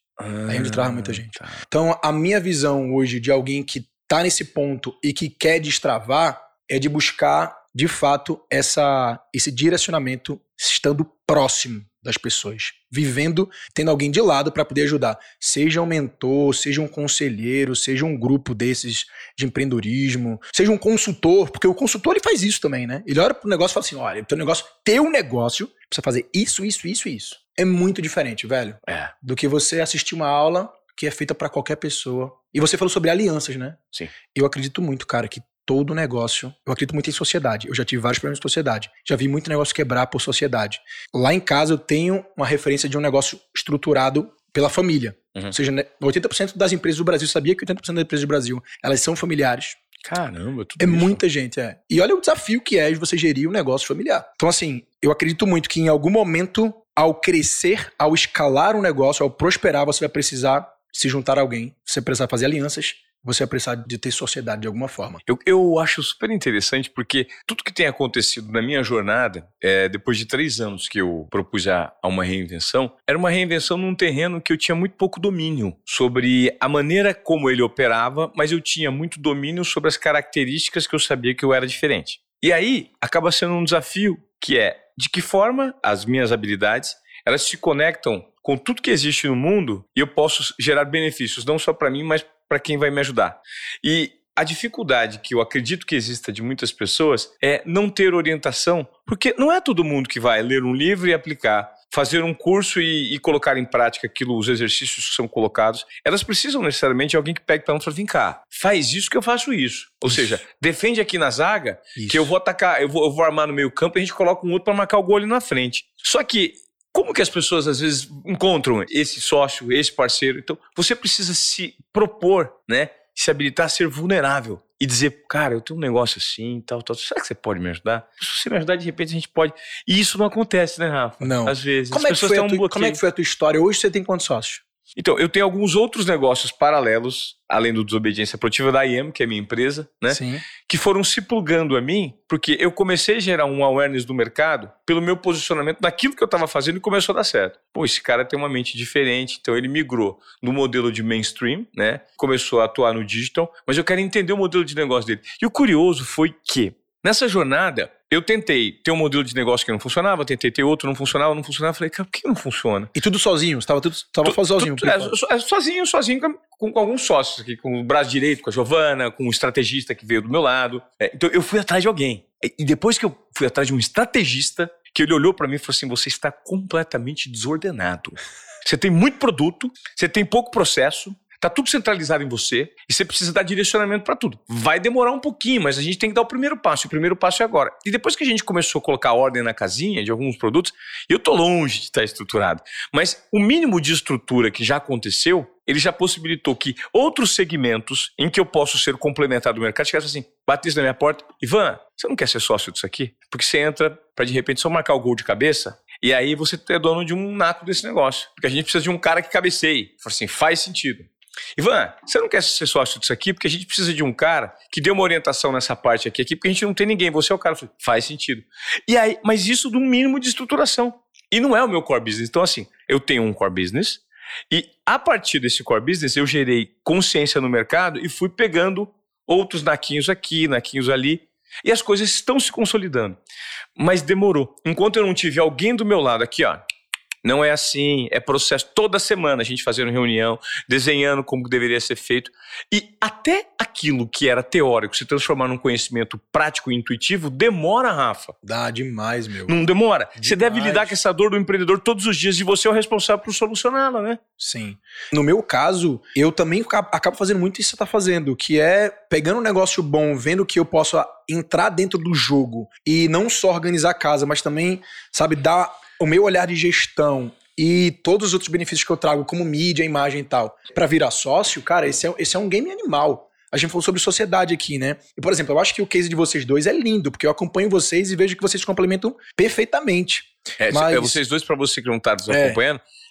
Aí onde trava muita gente. tá. Então, a minha visão hoje de alguém que tá nesse ponto e que quer destravar é de buscar, de fato, essa, esse direcionamento estando próximo das pessoas, vivendo, tendo alguém de lado para poder ajudar. Seja um mentor, seja um conselheiro, seja um grupo desses de empreendedorismo, seja um consultor, porque o consultor ele faz isso também, né? Ele olha pro negócio e fala assim: olha, teu negócio, teu negócio precisa fazer isso, isso, isso e isso. É muito diferente, velho É. do que você assistir uma aula que é feita pra qualquer pessoa. E você falou sobre alianças, né? Sim. Eu acredito muito, cara, que todo negócio. Eu acredito muito em sociedade. Eu já tive vários problemas de sociedade. Já vi muito negócio quebrar por sociedade. Lá em casa eu tenho uma referência de um negócio estruturado pela família. Uhum. Ou seja, 80% né, das empresas do Brasil, sabia que 80% das empresas do Brasil, elas são familiares. Caramba, tudo É isso. muita gente, é. E olha o desafio que é de você gerir um negócio familiar. Então, assim, eu acredito muito que em algum momento, ao crescer, ao escalar um negócio, ao prosperar, você vai precisar se juntar a alguém, você precisa fazer alianças, você vai precisar de ter sociedade de alguma forma. Eu, eu acho super interessante porque tudo que tem acontecido na minha jornada, é, depois de três anos que eu propus a, a, uma reinvenção, era uma reinvenção num terreno que eu tinha muito pouco domínio sobre a maneira como ele operava, mas eu tinha muito domínio sobre as características que eu sabia que eu era diferente. E aí acaba sendo um desafio que é de que forma as minhas habilidades elas se conectam com tudo que existe no mundo e eu posso gerar benefícios não só para mim, mas para quem vai me ajudar. E a dificuldade que eu acredito que exista de muitas pessoas é não ter orientação, porque não é todo mundo que vai ler um livro e aplicar, fazer um curso e, e colocar em prática aquilo, os exercícios que são colocados. Elas precisam necessariamente de alguém que pegue para e fala: vem cá, faz isso que eu faço isso. Ou isso. seja, defende aqui na zaga isso. que eu vou atacar, eu vou, eu vou armar no meio campo e a gente coloca um outro para marcar o gol ali na frente. Só que como que as pessoas às vezes encontram esse sócio, esse parceiro? Então, você precisa se propor, né? Se habilitar a ser vulnerável e dizer, cara, eu tenho um negócio assim, tal, tal. Será que você pode me ajudar? Se você me ajudar, de repente a gente pode. E isso não acontece, né, Rafa? Não. Às vezes. Como, é que, foi a tua, como é que foi a tua história? Hoje você tem quantos sócios? Então, eu tenho alguns outros negócios paralelos, além do Desobediência Produtiva da IEM, que é a minha empresa, né? Sim. Que foram se plugando a mim, porque eu comecei a gerar um awareness do mercado pelo meu posicionamento naquilo que eu estava fazendo e começou a dar certo. Pô, esse cara tem uma mente diferente, então ele migrou no modelo de mainstream, né? Começou a atuar no digital, mas eu quero entender o modelo de negócio dele. E o curioso foi que, nessa jornada, eu tentei ter um modelo de negócio que não funcionava, tentei ter outro, não funcionava, não funcionava. Falei, cara, por que não funciona? E tudo sozinho? Você estava tudo tava tu, sozinho? Tu, é, sozinho, sozinho com, com, alguns sócios aqui, com o braço direito, com a Giovana, com o estrategista que veio do meu lado. É, então eu fui atrás de alguém. E depois que eu fui atrás de um estrategista, que ele olhou para mim e falou assim: você está completamente desordenado. Você tem muito produto, você tem pouco processo, Tá tudo centralizado em você e você precisa dar direcionamento para tudo. Vai demorar um pouquinho, mas a gente tem que dar o primeiro passo. E o primeiro passo é agora. E depois que a gente começou a colocar ordem na casinha de alguns produtos, eu tô longe de estar estruturado. Mas o mínimo de estrutura que já aconteceu, ele já possibilitou que outros segmentos em que eu posso ser complementado do mercado chegassem assim, batesse na minha porta, Ivan, você não quer ser sócio disso aqui? Porque você entra para de repente só marcar o gol de cabeça e aí você é dono de um naco desse negócio. Porque a gente precisa de um cara que cabeceie. Assim, faz sentido. Ivan, você não quer ser sócio disso aqui? Porque a gente precisa de um cara que dê uma orientação nessa parte aqui, aqui porque a gente não tem ninguém. Você é o cara. Falei, Faz sentido. E aí, mas isso do mínimo de estruturação. E não é o meu core business. Então, assim, eu tenho um core business e a partir desse core business eu gerei consciência no mercado e fui pegando outros naquinhos aqui, naquinhos ali. E as coisas estão se consolidando. Mas demorou. Enquanto eu não tive alguém do meu lado aqui, ó, não é assim, é processo. Toda semana a gente fazendo reunião, desenhando como deveria ser feito. E até aquilo que era teórico se transformar num conhecimento prático e intuitivo, demora, Rafa. Dá demais, meu. Não demora. Demais. Você deve lidar com essa dor do empreendedor todos os dias e você é o responsável por solucioná-la, né? Sim. No meu caso, eu também acabo fazendo muito isso que você está fazendo, que é pegando um negócio bom, vendo que eu posso entrar dentro do jogo e não só organizar a casa, mas também, sabe, dar o meu olhar de gestão e todos os outros benefícios que eu trago, como mídia, imagem e tal, para virar sócio, cara, esse é, esse é um game animal. A gente falou sobre sociedade aqui, né? E, por exemplo, eu acho que o case de vocês dois é lindo, porque eu acompanho vocês e vejo que vocês complementam perfeitamente. É, Mas... é vocês dois, para você que não tá nos é.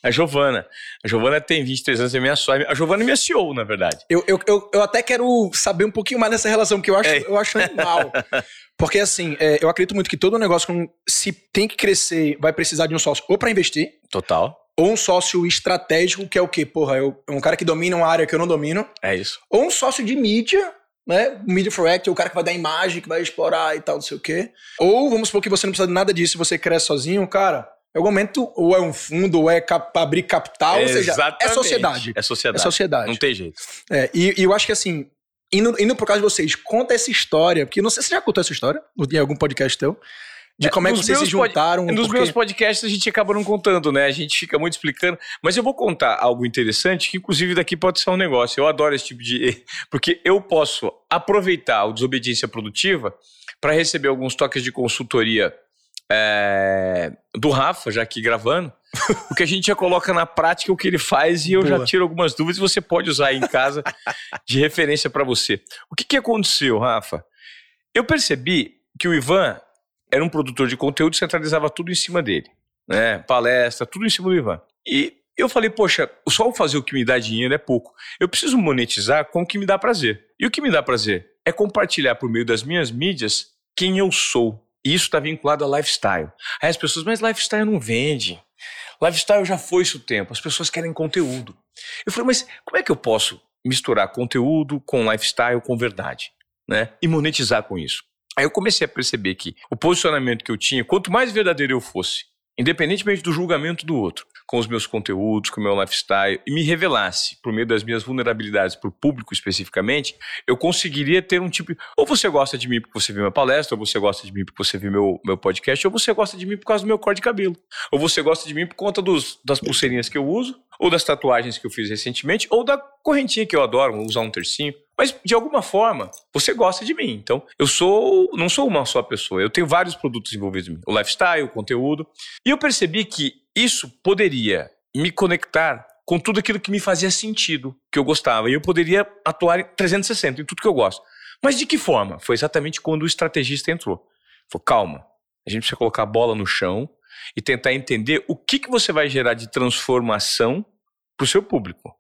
A Giovana. A Giovana tem 23 anos, é minha sócia. A Giovana é minha CEO, na verdade. Eu, eu, eu, eu, até quero saber um pouquinho mais dessa relação, porque eu acho, é. eu acho animal. Porque, assim, é, eu acredito muito que todo negócio, se tem que crescer, vai precisar de um sócio ou para investir. Total. Ou um sócio estratégico, que é o quê? Porra, eu, é um cara que domina uma área que eu não domino. É isso. Ou um sócio de mídia, né? Media for Act, o cara que vai dar imagem, que vai explorar e tal, não sei o quê. Ou vamos supor que você não precisa de nada disso, você cresce sozinho, cara. Em algum momento, ou é um fundo, ou é cap abrir capital, é ou seja, é sociedade. É sociedade. É sociedade. Não tem jeito. É, e, e eu acho que assim, Indo, indo por causa de vocês, conta essa história, porque não sei se você já contou essa história em algum podcast teu. de como é, que vocês se juntaram. Pod... Nos porque... meus podcasts a gente acaba não contando, né? A gente fica muito explicando. Mas eu vou contar algo interessante, que inclusive daqui pode ser um negócio. Eu adoro esse tipo de. Porque eu posso aproveitar o desobediência produtiva para receber alguns toques de consultoria é... do Rafa, já aqui gravando. Porque a gente já coloca na prática o que ele faz e eu Boa. já tiro algumas dúvidas e você pode usar aí em casa de referência para você. O que, que aconteceu, Rafa? Eu percebi que o Ivan era um produtor de conteúdo e centralizava tudo em cima dele. Né? Palestra, tudo em cima do Ivan. E eu falei, poxa, só fazer o que me dá dinheiro é pouco. Eu preciso monetizar com o que me dá prazer. E o que me dá prazer é compartilhar por meio das minhas mídias quem eu sou. E isso está vinculado a lifestyle. Aí as pessoas, mas lifestyle não vende. Lifestyle já foi isso o tempo. As pessoas querem conteúdo. Eu falei, mas como é que eu posso misturar conteúdo com lifestyle, com verdade? Né? E monetizar com isso. Aí eu comecei a perceber que o posicionamento que eu tinha, quanto mais verdadeiro eu fosse, independentemente do julgamento do outro, com os meus conteúdos, com o meu lifestyle, e me revelasse por meio das minhas vulnerabilidades para o público especificamente, eu conseguiria ter um tipo. Ou você gosta de mim porque você viu minha palestra, ou você gosta de mim porque você viu meu, meu podcast, ou você gosta de mim por causa do meu cor de cabelo, ou você gosta de mim por conta dos, das pulseirinhas que eu uso, ou das tatuagens que eu fiz recentemente, ou da correntinha que eu adoro, usar um tercinho. Mas de alguma forma, você gosta de mim. Então, eu sou, não sou uma só pessoa. Eu tenho vários produtos envolvidos em mim. O lifestyle, o conteúdo. E eu percebi que isso poderia me conectar com tudo aquilo que me fazia sentido, que eu gostava. E eu poderia atuar em 360 em tudo que eu gosto. Mas de que forma? Foi exatamente quando o estrategista entrou. Falou, calma, a gente precisa colocar a bola no chão e tentar entender o que, que você vai gerar de transformação para o seu público.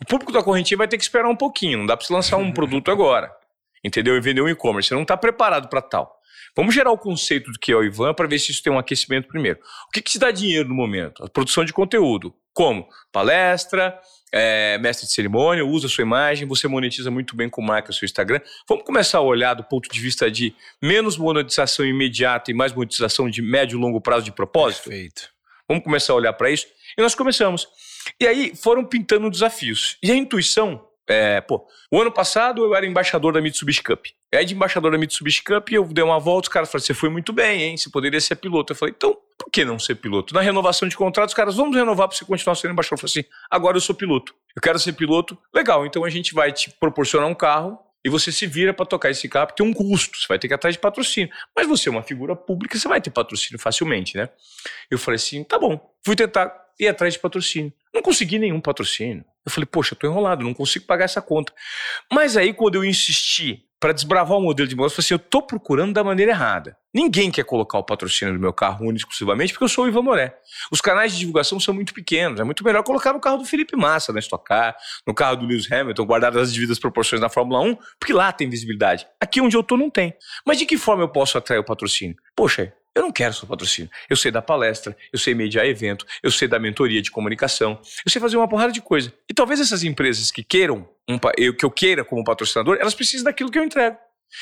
O público da correntinha vai ter que esperar um pouquinho, não dá para você lançar um produto agora, entendeu? E vender um e-commerce, você não está preparado para tal. Vamos gerar o conceito do que é o Ivan para ver se isso tem um aquecimento primeiro. O que, que te dá dinheiro no momento? A produção de conteúdo. Como? Palestra, é, mestre de cerimônia, usa a sua imagem, você monetiza muito bem com marca o seu Instagram. Vamos começar a olhar do ponto de vista de menos monetização imediata e mais monetização de médio e longo prazo de propósito? Perfeito. Vamos começar a olhar para isso? E nós começamos. E aí foram pintando desafios. E a intuição, é, pô, o ano passado eu era embaixador da Mitsubishi Cup. Aí de embaixador da Mitsubishi Cup eu dei uma volta, os caras falaram, você foi muito bem, hein? Você poderia ser piloto. Eu falei, então, por que não ser piloto? Na renovação de contratos, os caras, vamos renovar para você continuar sendo embaixador. Eu falei assim, agora eu sou piloto. Eu quero ser piloto. Legal, então a gente vai te proporcionar um carro e você se vira para tocar esse carro, porque tem um custo, você vai ter que ir atrás de patrocínio. Mas você é uma figura pública, você vai ter patrocínio facilmente, né? Eu falei assim, tá bom, fui tentar ir atrás de patrocínio. Não consegui nenhum patrocínio. Eu falei, poxa, tô enrolado, não consigo pagar essa conta. Mas aí, quando eu insisti para desbravar o modelo de negócio, eu falei assim, eu tô procurando da maneira errada. Ninguém quer colocar o patrocínio do meu carro único exclusivamente porque eu sou o Ivan Moré. Os canais de divulgação são muito pequenos. É muito melhor colocar no carro do Felipe Massa, na Stock Car, no carro do Lewis Hamilton, guardadas as devidas proporções na Fórmula 1, porque lá tem visibilidade. Aqui onde eu tô não tem. Mas de que forma eu posso atrair o patrocínio? Poxa, eu não quero só patrocínio. Eu sei da palestra, eu sei mediar evento, eu sei da mentoria de comunicação, eu sei fazer uma porrada de coisa. E talvez essas empresas que queiram, um, eu, que eu queira como patrocinador, elas precisem daquilo que eu entrego.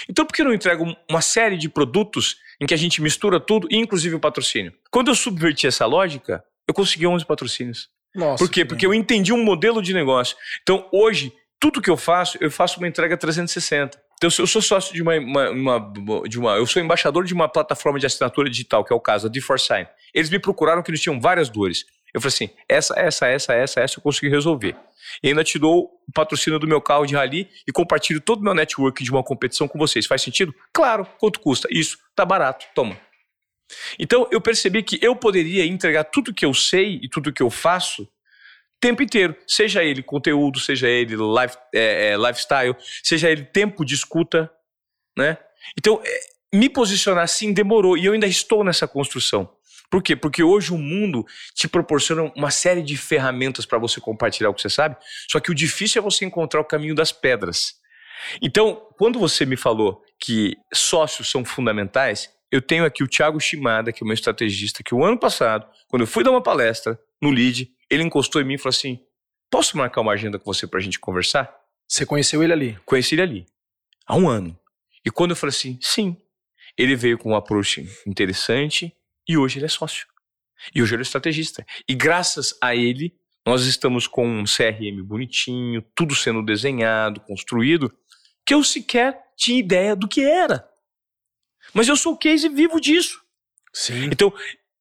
Então por que eu não entrego uma série de produtos em que a gente mistura tudo, inclusive o patrocínio? Quando eu subverti essa lógica, eu consegui 11 patrocínios. Nossa, por quê? Porque eu entendi um modelo de negócio. Então hoje, tudo que eu faço, eu faço uma entrega 360. Então, eu sou sócio de uma, uma, uma, de uma. Eu sou embaixador de uma plataforma de assinatura digital, que é o caso, a D4Sign. Eles me procuraram que eles tinham várias dores. Eu falei assim: essa, essa, essa, essa, essa eu consegui resolver. E ainda te dou o patrocínio do meu carro de rally e compartilho todo o meu network de uma competição com vocês. Faz sentido? Claro. Quanto custa? Isso. Tá barato. Toma. Então eu percebi que eu poderia entregar tudo que eu sei e tudo que eu faço tempo inteiro. Seja ele conteúdo, seja ele life, é, é, lifestyle, seja ele tempo de escuta, né? Então, é, me posicionar assim demorou e eu ainda estou nessa construção. Por quê? Porque hoje o mundo te proporciona uma série de ferramentas para você compartilhar o que você sabe, só que o difícil é você encontrar o caminho das pedras. Então, quando você me falou que sócios são fundamentais, eu tenho aqui o Thiago Shimada, que é o meu estrategista, que o ano passado, quando eu fui dar uma palestra no LEAD, ele encostou em mim e falou assim: Posso marcar uma agenda com você para a gente conversar? Você conheceu ele ali? Conheci ele ali, há um ano. E quando eu falei assim, sim, ele veio com um approach interessante e hoje ele é sócio. E hoje ele é estrategista. E graças a ele, nós estamos com um CRM bonitinho, tudo sendo desenhado, construído, que eu sequer tinha ideia do que era. Mas eu sou case vivo disso. Sim. Então,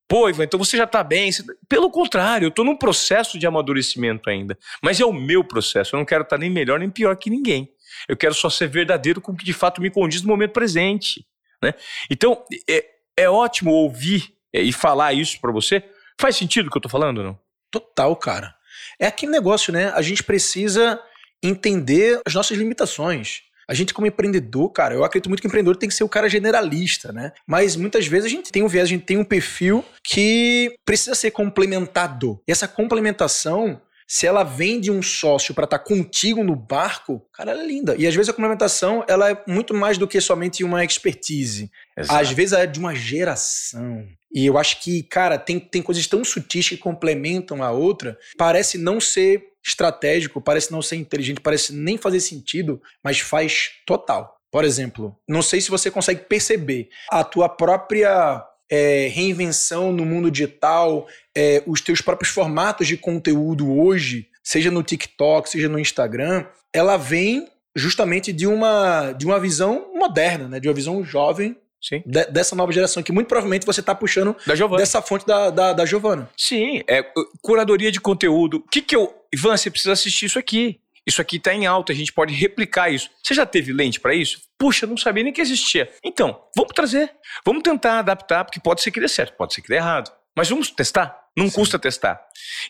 pô, Ivan, então você já tá bem. Você... Pelo contrário, eu tô num processo de amadurecimento ainda. Mas é o meu processo. Eu não quero estar nem melhor nem pior que ninguém. Eu quero só ser verdadeiro com o que de fato me condiz no momento presente. Né? Então, é, é ótimo ouvir é, e falar isso para você. Faz sentido o que eu tô falando, não? Total, cara. É aquele negócio, né? A gente precisa entender as nossas limitações. A gente, como empreendedor, cara, eu acredito muito que o empreendedor tem que ser o cara generalista, né? Mas muitas vezes a gente tem um viés, a gente tem um perfil que precisa ser complementado. E essa complementação se ela vem de um sócio para estar tá contigo no barco, cara, ela é linda. E às vezes a complementação ela é muito mais do que somente uma expertise. Exato. Às vezes é de uma geração. E eu acho que, cara, tem, tem coisas tão sutis que complementam a outra. Parece não ser estratégico, parece não ser inteligente, parece nem fazer sentido, mas faz total. Por exemplo, não sei se você consegue perceber a tua própria é, reinvenção no mundo digital, é, os teus próprios formatos de conteúdo hoje, seja no TikTok, seja no Instagram, ela vem justamente de uma, de uma visão moderna, né? de uma visão jovem de, dessa nova geração, que muito provavelmente você está puxando dessa fonte da, da, da Giovana. Sim, é curadoria de conteúdo. O que, que eu. Ivan, você precisa assistir isso aqui. Isso aqui está em alta, a gente pode replicar isso. Você já teve lente para isso? Puxa, não sabia nem que existia. Então, vamos trazer. Vamos tentar adaptar, porque pode ser que dê certo, pode ser que dê errado. Mas vamos testar. Não Sim. custa testar.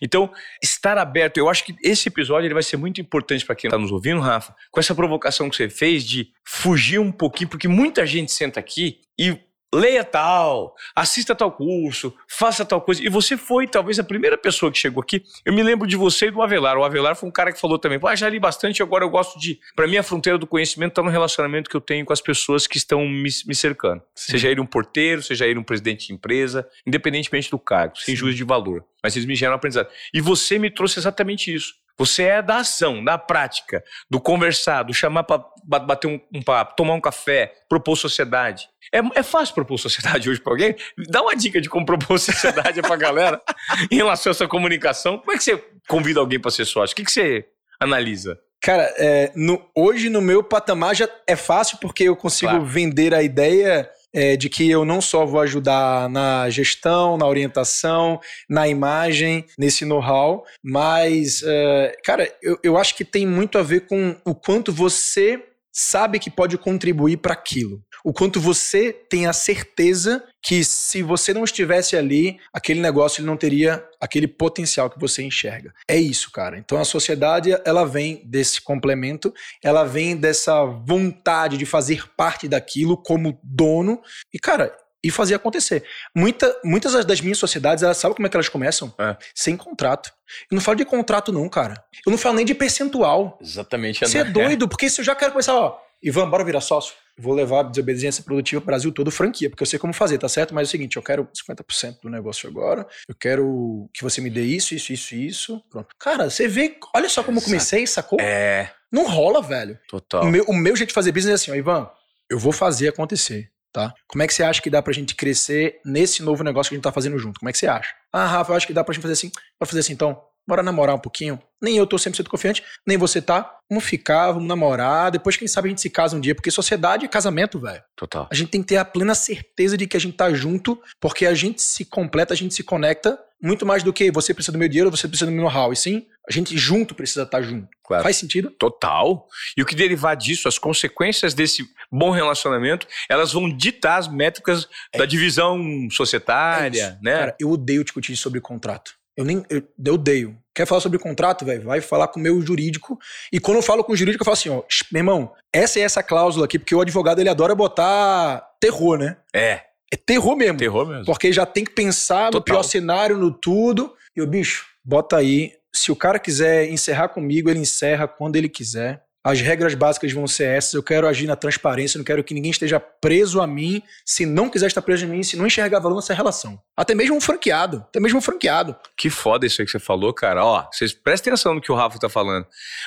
Então, estar aberto, eu acho que esse episódio ele vai ser muito importante para quem está nos ouvindo, Rafa, com essa provocação que você fez de fugir um pouquinho, porque muita gente senta aqui e leia tal, assista tal curso, faça tal coisa. E você foi talvez a primeira pessoa que chegou aqui. Eu me lembro de você e do Avelar. O Avelar foi um cara que falou também, ah, já li bastante, agora eu gosto de. Para mim, a fronteira do conhecimento está no relacionamento que eu tenho com as pessoas que estão me, me cercando. Sim. Seja ele um porteiro, seja ele um presidente de empresa, independentemente do cargo, sem juízo de valor. Mas eles me geram aprendizado. E você me trouxe exatamente isso. Você é da ação, da prática, do conversar, do chamar para bater um, um, papo, tomar um café, propor sociedade. É, é fácil propor sociedade hoje para alguém? Dá uma dica de como propor sociedade para a galera em relação a essa comunicação. Como é que você convida alguém para ser sócio? O que, que você analisa? Cara, é, no, hoje no meu patamar já é fácil porque eu consigo claro. vender a ideia é, de que eu não só vou ajudar na gestão, na orientação, na imagem, nesse know-how, mas, é, cara, eu, eu acho que tem muito a ver com o quanto você sabe que pode contribuir para aquilo. O quanto você tem a certeza que se você não estivesse ali, aquele negócio ele não teria aquele potencial que você enxerga. É isso, cara. Então a sociedade, ela vem desse complemento, ela vem dessa vontade de fazer parte daquilo como dono. E, cara, e fazer acontecer. Muita, muitas das minhas sociedades, elas sabem como é que elas começam? É. Sem contrato. Eu não falo de contrato, não, cara. Eu não falo nem de percentual. Exatamente. Você é doido, porque se eu já quero começar, ó, Ivan, bora virar sócio? Vou levar a desobediência produtiva para o Brasil todo franquia, porque eu sei como fazer, tá certo? Mas é o seguinte, eu quero 50% do negócio agora, eu quero que você me dê isso, isso, isso, isso. Pronto. Cara, você vê, olha só como eu comecei, sacou? É. Não rola, velho. Total. O meu, o meu jeito de fazer business é assim, ó, Ivan, eu vou fazer acontecer. Tá? Como é que você acha que dá pra gente crescer nesse novo negócio que a gente tá fazendo junto? Como é que você acha? Ah, Rafa, eu acho que dá pra gente fazer assim. Pra fazer assim, então, bora namorar um pouquinho. Nem eu tô 100% confiante, nem você tá. Vamos ficar, vamos namorar. Depois, quem sabe, a gente se casa um dia. Porque sociedade é casamento, velho. Total. A gente tem que ter a plena certeza de que a gente tá junto, porque a gente se completa, a gente se conecta muito mais do que você precisa do meu dinheiro, você precisa do meu know-how. E sim, a gente junto precisa estar junto. Claro. Faz sentido? Total. E o que derivar disso, as consequências desse bom relacionamento, elas vão ditar as métricas é. da divisão societária, é né? Cara, eu odeio discutir sobre contrato. Eu nem. Eu, eu odeio. Quer falar sobre contrato, velho? Vai falar com o meu jurídico. E quando eu falo com o jurídico, eu falo assim, ó, meu irmão, essa é essa cláusula aqui, porque o advogado ele adora botar terror, né? É. É terror mesmo. Terror mesmo. Porque já tem que pensar Total. no pior cenário, no tudo. E o bicho, bota aí se o cara quiser encerrar comigo, ele encerra quando ele quiser. As regras básicas vão ser essas. Eu quero agir na transparência, não quero que ninguém esteja preso a mim. Se não quiser estar preso a mim, se não enxergar valor nessa relação. Até mesmo um franqueado. Até mesmo um franqueado. Que foda isso aí que você falou, cara. Ó, vocês prestem atenção no que o Rafa tá falando.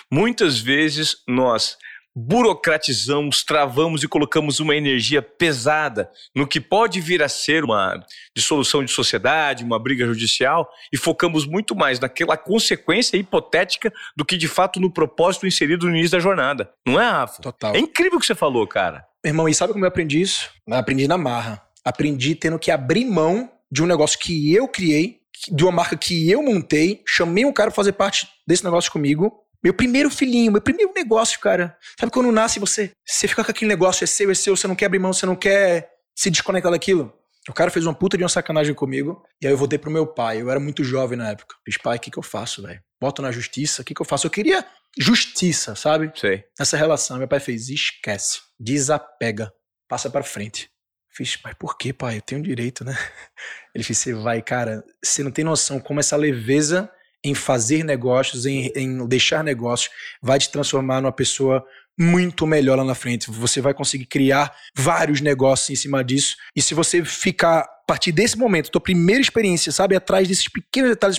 Muitas vezes nós burocratizamos, travamos e colocamos uma energia pesada no que pode vir a ser uma dissolução de sociedade, uma briga judicial, e focamos muito mais naquela consequência hipotética do que de fato no propósito inserido no início da jornada. Não é, Rafa? Total. É incrível o que você falou, cara. Irmão, e sabe como eu aprendi isso? Aprendi na marra. Aprendi tendo que abrir mão de um negócio que eu criei, de uma marca que eu montei, chamei um cara pra fazer parte desse negócio comigo. Meu primeiro filhinho, meu primeiro negócio, cara. Sabe quando nasce você, você fica com aquele negócio, é seu, é seu, você não quer abrir mão, você não quer se desconectar daquilo? O cara fez uma puta de uma sacanagem comigo, e aí eu voltei pro meu pai. Eu era muito jovem na época. Fiz, pai, o que, que eu faço, velho? Boto na justiça, o que, que eu faço? Eu queria justiça, sabe? Sei. Essa relação. Meu pai fez, esquece, desapega, passa pra frente. Fiz, pai, por que, pai? Eu tenho direito, né? Ele fez, você vai, cara, você não tem noção como essa leveza em fazer negócios, em, em deixar negócios, vai te transformar numa pessoa muito melhor lá na frente. Você vai conseguir criar vários negócios em cima disso. E se você ficar, a partir desse momento, tua primeira experiência, sabe, atrás desses pequenos detalhes,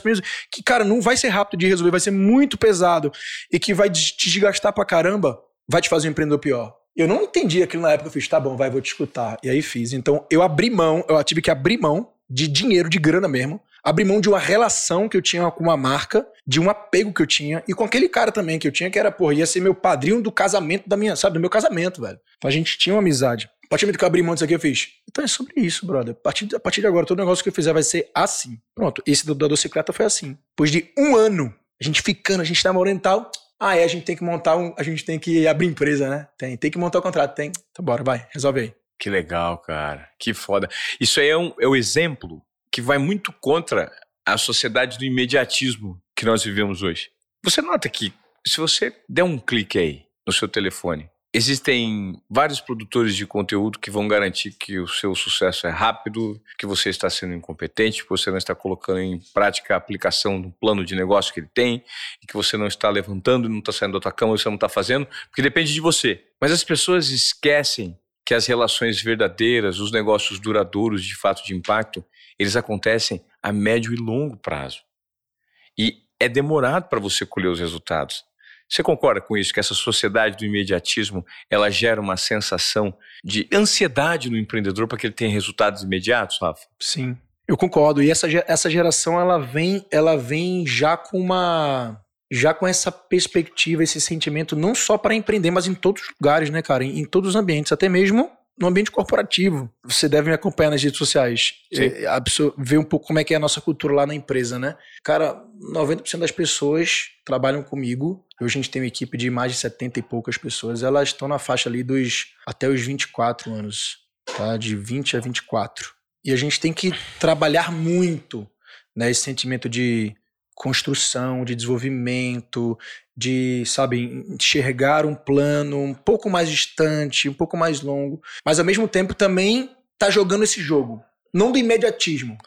que, cara, não vai ser rápido de resolver, vai ser muito pesado e que vai te desgastar pra caramba, vai te fazer um empreendedor pior. Eu não entendi aquilo na época, eu fiz, tá bom, vai, vou te escutar. E aí fiz. Então, eu abri mão, eu tive que abrir mão de dinheiro, de grana mesmo, abrir mão de uma relação que eu tinha com uma marca, de um apego que eu tinha, e com aquele cara também que eu tinha, que era, porra, ia ser meu padrinho do casamento da minha, sabe, do meu casamento, velho. A gente tinha uma amizade. A partir do momento que eu abri mão disso aqui, eu fiz. Então é sobre isso, brother. A partir, a partir de agora, todo negócio que eu fizer vai ser assim. Pronto, esse do, da docicleta foi assim. Depois de um ano, a gente ficando, a gente namorando e tal. Ah, é, a gente tem que montar um. A gente tem que abrir empresa, né? Tem, tem que montar o contrato, tem. Então bora, vai, resolve aí. Que legal, cara. Que foda. Isso aí é, um, é o exemplo que vai muito contra a sociedade do imediatismo que nós vivemos hoje. Você nota que se você der um clique aí no seu telefone, existem vários produtores de conteúdo que vão garantir que o seu sucesso é rápido, que você está sendo incompetente, que você não está colocando em prática a aplicação do plano de negócio que ele tem, que você não está levantando, não está saindo da tua cama, você não está fazendo, porque depende de você. Mas as pessoas esquecem que as relações verdadeiras, os negócios duradouros de fato de impacto, eles acontecem a médio e longo prazo. E é demorado para você colher os resultados. Você concorda com isso que essa sociedade do imediatismo, ela gera uma sensação de ansiedade no empreendedor para que ele tenha resultados imediatos, Rafa? Sim. Eu concordo. E essa, essa geração ela vem, ela vem já com uma já com essa perspectiva, esse sentimento não só para empreender, mas em todos os lugares, né, cara, em, em todos os ambientes, até mesmo no ambiente corporativo. Você deve me acompanhar nas redes sociais. É, ver um pouco como é que é a nossa cultura lá na empresa, né? Cara, 90% das pessoas trabalham comigo. Hoje a gente tem uma equipe de mais de 70 e poucas pessoas. Elas estão na faixa ali dos até os 24 anos, tá? De 20 a 24. E a gente tem que trabalhar muito, né? Esse sentimento de construção, de desenvolvimento, de, sabe, enxergar um plano um pouco mais distante, um pouco mais longo, mas ao mesmo tempo também tá jogando esse jogo, não do imediatismo.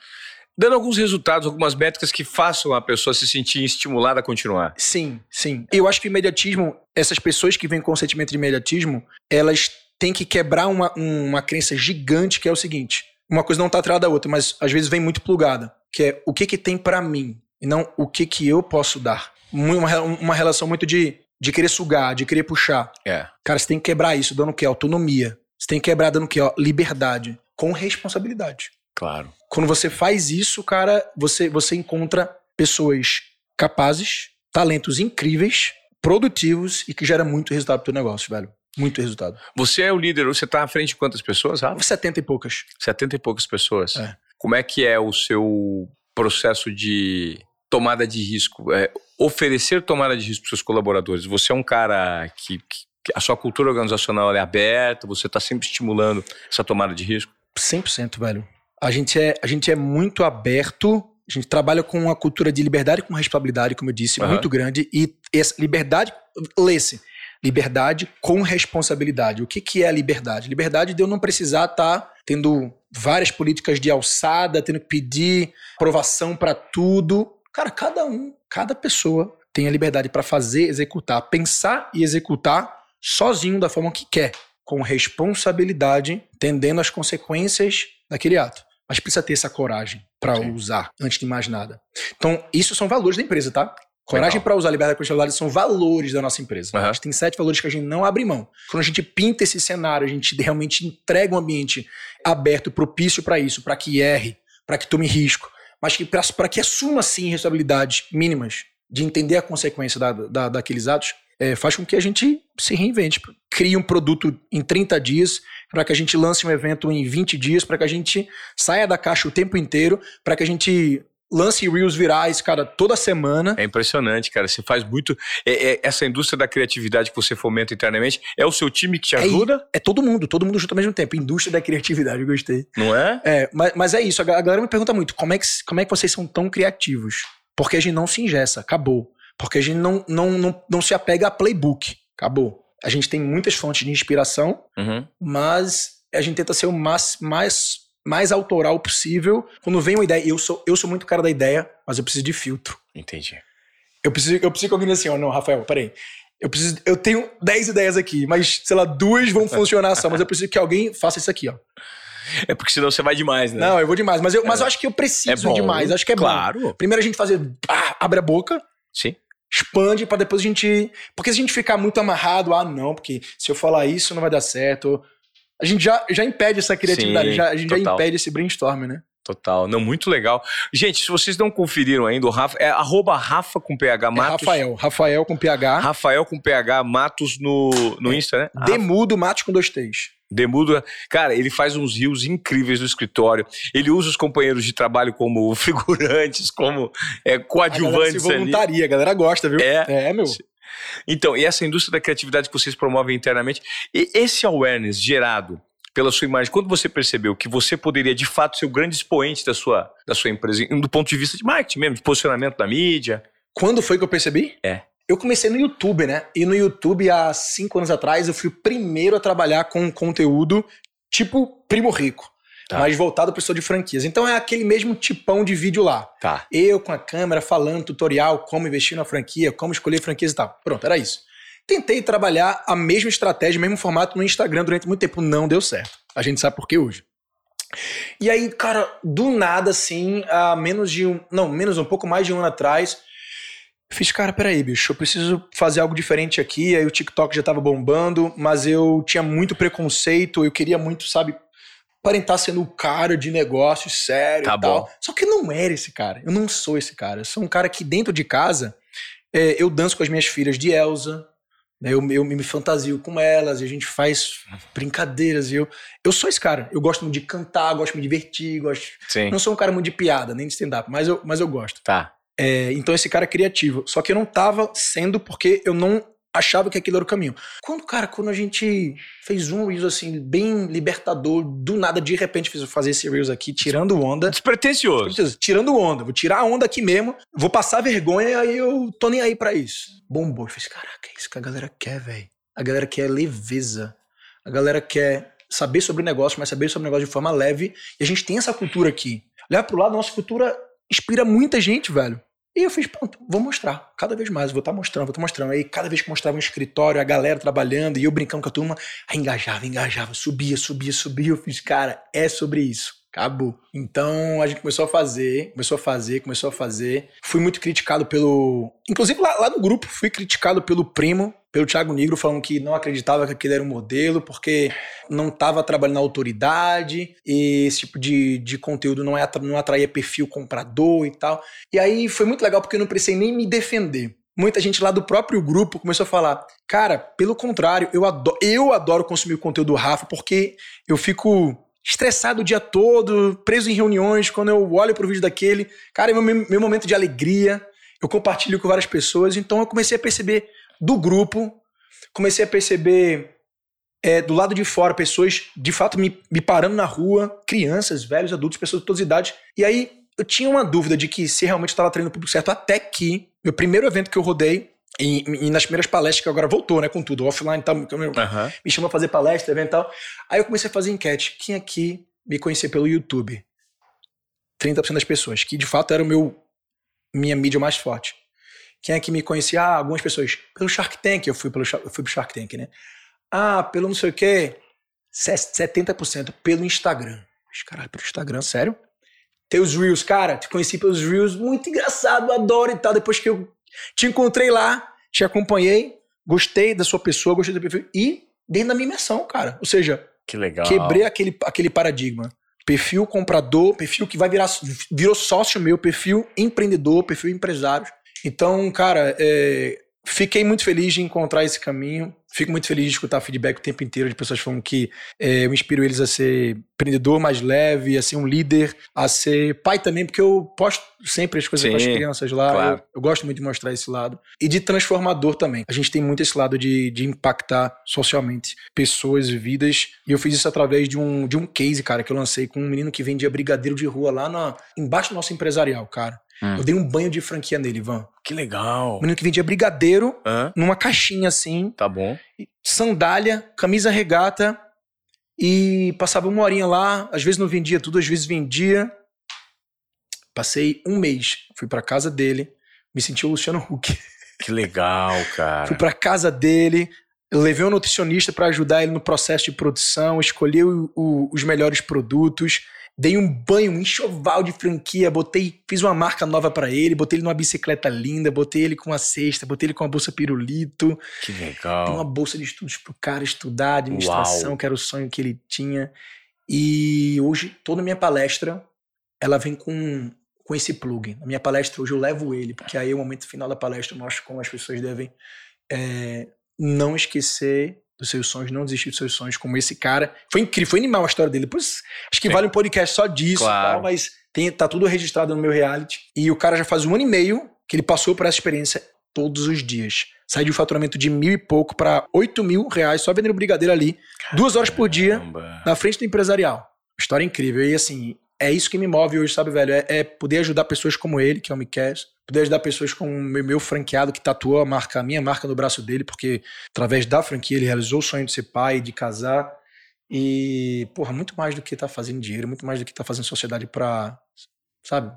Dando alguns resultados, algumas métricas que façam a pessoa se sentir estimulada a continuar. Sim, sim. Eu acho que o imediatismo, essas pessoas que vêm com o sentimento de imediatismo, elas têm que quebrar uma, uma crença gigante que é o seguinte: uma coisa não está atrás da outra, mas às vezes vem muito plugada, que é o que, que tem para mim e não o que que eu posso dar. Uma, uma relação muito de, de querer sugar, de querer puxar. É. Cara, você tem que quebrar isso dando o quê? Autonomia. Você tem que quebrar dando o quê? Ó, liberdade. Com responsabilidade. Claro. Quando você faz isso, cara, você, você encontra pessoas capazes, talentos incríveis, produtivos e que geram muito resultado pro teu negócio, velho. Muito resultado. Você é o líder, você tá à frente de quantas pessoas, Rafa? 70 e poucas. 70 e poucas pessoas. É. Como é que é o seu processo de tomada de risco, é, oferecer tomada de risco para seus colaboradores. Você é um cara que, que a sua cultura organizacional é aberta, você está sempre estimulando essa tomada de risco? 100%, velho. A gente é, a gente é muito aberto, a gente trabalha com uma cultura de liberdade e com responsabilidade, como eu disse, uhum. muito grande. E essa liberdade, lê-se, liberdade com responsabilidade. O que, que é a liberdade? Liberdade de eu não precisar estar tá tendo várias políticas de alçada, tendo que pedir aprovação para tudo. Cara, cada um, cada pessoa tem a liberdade para fazer, executar, pensar e executar sozinho da forma que quer, com responsabilidade, entendendo as consequências daquele ato. Mas precisa ter essa coragem para usar antes de mais nada. Então, isso são valores da empresa, tá? Coragem para usar liberdade e responsabilidade são valores da nossa empresa. Uhum. A gente tem sete valores que a gente não abre mão. Quando a gente pinta esse cenário, a gente realmente entrega um ambiente aberto, propício para isso, para que erre, para que tome risco, mas que para que assuma sim responsabilidades mínimas de entender a consequência da, da, daqueles atos, é, faz com que a gente se reinvente. Crie um produto em 30 dias, para que a gente lance um evento em 20 dias, para que a gente saia da caixa o tempo inteiro, para que a gente lance reels virais, cara, toda semana. É impressionante, cara. Você faz muito. É, é, essa indústria da criatividade que você fomenta internamente, é o seu time que te É, ajuda? é todo mundo, todo mundo junto ao mesmo tempo. Indústria da criatividade, eu gostei. Não é? É, mas, mas é isso, a galera me pergunta muito, como é, que, como é que vocês são tão criativos? Porque a gente não se ingessa, acabou. Porque a gente não, não, não, não se apega a playbook, acabou. A gente tem muitas fontes de inspiração, Uhum. mas a gente tenta ser o mais, mais, mais autoral possível. Quando vem uma ideia, eu sou, eu sou muito cara da ideia, mas eu preciso de filtro. Entendi. Eu preciso, eu preciso que alguém diga assim, ó, não, Rafael, peraí. Eu preciso, eu tenho 10 ideias aqui, mas, sei lá, duas vão funcionar só, mas eu preciso que alguém faça isso aqui, ó. É porque senão você vai demais, né? Não, eu vou demais, mas eu, mas eu acho que eu preciso bom, demais, acho que é bom. Claro. Primeiro a gente fazer, pá, abre a boca, Sim. expande pra depois a gente, porque se a gente ficar muito amarrado, ah, não, porque se eu falar isso não vai dar certo. A gente já, já impede essa criatividade, Sim, já, a gente já total. impede esse brainstorm, né? Total. Não, muito legal. Gente, se vocês não conferiram ainda, o Rafa é arroba Rafa com PH É Matos. Rafael, Rafael com PH, Rafael com PH Matos no, no Insta, né? Demudo Matos com dois T's. Demudo, cara, ele faz uns rios incríveis no escritório. Ele usa os companheiros de trabalho como figurantes, como é, A galera se coadjuvantes ali. voluntaria, a galera gosta, viu? É. É, meu. Então, e essa indústria da criatividade que vocês promovem internamente, e esse awareness gerado pela sua imagem, quando você percebeu que você poderia de fato ser o grande expoente da sua, da sua empresa, do ponto de vista de marketing mesmo, de posicionamento da mídia? Quando foi que eu percebi? É. Eu comecei no YouTube, né? E no YouTube, há cinco anos atrás, eu fui o primeiro a trabalhar com conteúdo tipo Primo Rico. Tá. Mas voltado para pessoa de franquias. Então é aquele mesmo tipão de vídeo lá. Tá. Eu com a câmera falando tutorial, como investir na franquia, como escolher franquias e tal. Pronto, era isso. Tentei trabalhar a mesma estratégia, o mesmo formato no Instagram durante muito tempo. Não deu certo. A gente sabe por que hoje. E aí, cara, do nada, assim, há menos de um. Não, menos um pouco mais de um ano atrás, fiz, cara, peraí, bicho, eu preciso fazer algo diferente aqui. Aí o TikTok já tava bombando, mas eu tinha muito preconceito, eu queria muito, sabe, aparentar sendo o cara de negócio sério Tá e tal. bom. Só que eu não era esse cara. Eu não sou esse cara. Eu sou um cara que dentro de casa é, eu danço com as minhas filhas de Elsa. né, Eu, eu me fantasio com elas e a gente faz brincadeiras. E eu, eu sou esse cara. Eu gosto muito de cantar, gosto de divertir, gosto. Sim. Não sou um cara muito de piada, nem de stand-up, mas eu, mas eu gosto. Tá. É, então esse cara é criativo. Só que eu não tava sendo porque eu não achava que aquilo era o caminho. Quando, cara, quando a gente fez um Reels assim, bem libertador, do nada, de repente, fiz fazer esse Reels aqui, tirando onda. Despretensioso. Tirando onda, vou tirar a onda aqui mesmo, vou passar vergonha e aí eu tô nem aí pra isso. Bombou. Eu fiz, caraca, é isso que a galera quer, velho. A galera quer leveza. A galera quer saber sobre negócio, mas saber sobre negócio de forma leve. E a gente tem essa cultura aqui. Olhar pro lado, nossa cultura inspira muita gente, velho. E eu fiz, pronto, vou mostrar. Cada vez mais, vou estar mostrando, vou estar mostrando. Aí, cada vez que mostrava um escritório, a galera trabalhando e eu brincando com a turma, aí engajava, engajava, subia, subia, subia. Eu fiz, cara, é sobre isso. Acabou. Então a gente começou a fazer, começou a fazer, começou a fazer. Fui muito criticado pelo. Inclusive lá, lá no grupo, fui criticado pelo primo, pelo Thiago Negro, falando que não acreditava que aquele era um modelo, porque não estava trabalhando na autoridade, e esse tipo de, de conteúdo não, é, não atraía perfil comprador e tal. E aí foi muito legal porque eu não precisei nem me defender. Muita gente lá do próprio grupo começou a falar: Cara, pelo contrário, eu adoro, eu adoro consumir o conteúdo do Rafa porque eu fico estressado o dia todo, preso em reuniões. Quando eu olho pro vídeo daquele, cara, é meu, meu momento de alegria. Eu compartilho com várias pessoas. Então eu comecei a perceber do grupo, comecei a perceber é, do lado de fora pessoas de fato me, me parando na rua, crianças, velhos, adultos, pessoas de todas as idades. E aí eu tinha uma dúvida de que se realmente estava treinando o público certo, até que meu primeiro evento que eu rodei, e, e nas primeiras palestras que agora voltou, né, com tudo, offline e tal, Aham. me chamou a fazer palestra, evento e tal. Aí eu comecei a fazer enquete. Quem aqui me conhecia pelo YouTube? 30% das pessoas, que de fato era o meu minha mídia mais forte. Quem aqui me conhecia? Ah, algumas pessoas. Pelo Shark Tank, eu fui, pelo, eu fui pro Shark Tank, né? Ah, pelo não sei o quê. Se- 70% pelo Instagram. Caralho, pelo Instagram, sério? Teus Reels, cara, te conheci pelos Reels, muito engraçado, adoro e tal. Depois que eu te encontrei lá, te acompanhei, gostei da sua pessoa, gostei do perfil. E dentro da minha imersão, cara. Ou seja, Que legal. quebrei aquele, aquele paradigma. Perfil comprador, perfil que vai virar virou sócio meu, perfil empreendedor, perfil empresário. Então, cara, é, fiquei muito feliz de encontrar esse caminho. Fico muito feliz de escutar feedback o tempo inteiro de pessoas falando que é, eu inspiro eles a ser empreendedor mais leve, a ser um líder, a ser pai também, porque eu posto sempre as coisas para as crianças lá. Claro. Eu, eu, gosto muito de mostrar esse lado. E de transformador também. A gente tem muito esse lado de, de impactar socialmente pessoas e vidas. E eu fiz isso através de um, de um case, cara, que eu lancei com um menino que vendia brigadeiro de rua lá na, embaixo do nosso empresarial, cara. Hum. Eu dei um banho de franquia nele, Ivan. Que legal. Menino que vendia brigadeiro Hã? numa caixinha assim. Tá bom. Sandália, camisa regata. E passava uma horinha lá. Às vezes não vendia tudo, às vezes vendia. Passei um mês. Fui pra casa dele. Me senti o Luciano Huck. Que legal, cara. Fui pra casa dele. levei um nutricionista para ajudar ele no processo de produção. O, os melhores produtos Dei um banho, um enxoval de franquia, botei, fiz uma marca nova para ele, botei ele numa bicicleta linda, botei ele com uma cesta, botei ele com uma bolsa pirulito. Que legal. Dei uma bolsa de estudos pro cara estudar, administração, Uau. que era o sonho que ele tinha. E hoje, toda a minha palestra, ela vem com, com esse plugin. Na minha palestra hoje eu levo ele, porque aí, no momento final da palestra, eu mostro como as pessoas devem é, não esquecer dos seus sonhos, não desistir dos seus sonhos, como esse cara. Foi incrível, foi animal a história dele. Pois, acho que Sim. vale um podcast só disso, claro. tal, mas tem, tá tudo registrado no meu reality. E o cara já faz um ano e meio que ele passou por essa experiência todos os dias. Sai de um faturamento de mil e pouco para oito mil reais só vendendo brigadeiro ali, Caramba. duas horas por dia, na frente do empresarial. História incrível. E assim, é isso que me move hoje, sabe, velho? É, é poder ajudar pessoas como ele, que é o Miquel, poder ajudar pessoas como o meu, franqueado que tatuou a marca, a minha marca no braço dele, porque através da franquia ele realizou o sonho de ser pai, de casar. E, porra, muito mais do que tá fazendo dinheiro, muito mais do que tá fazendo sociedade pra, sabe?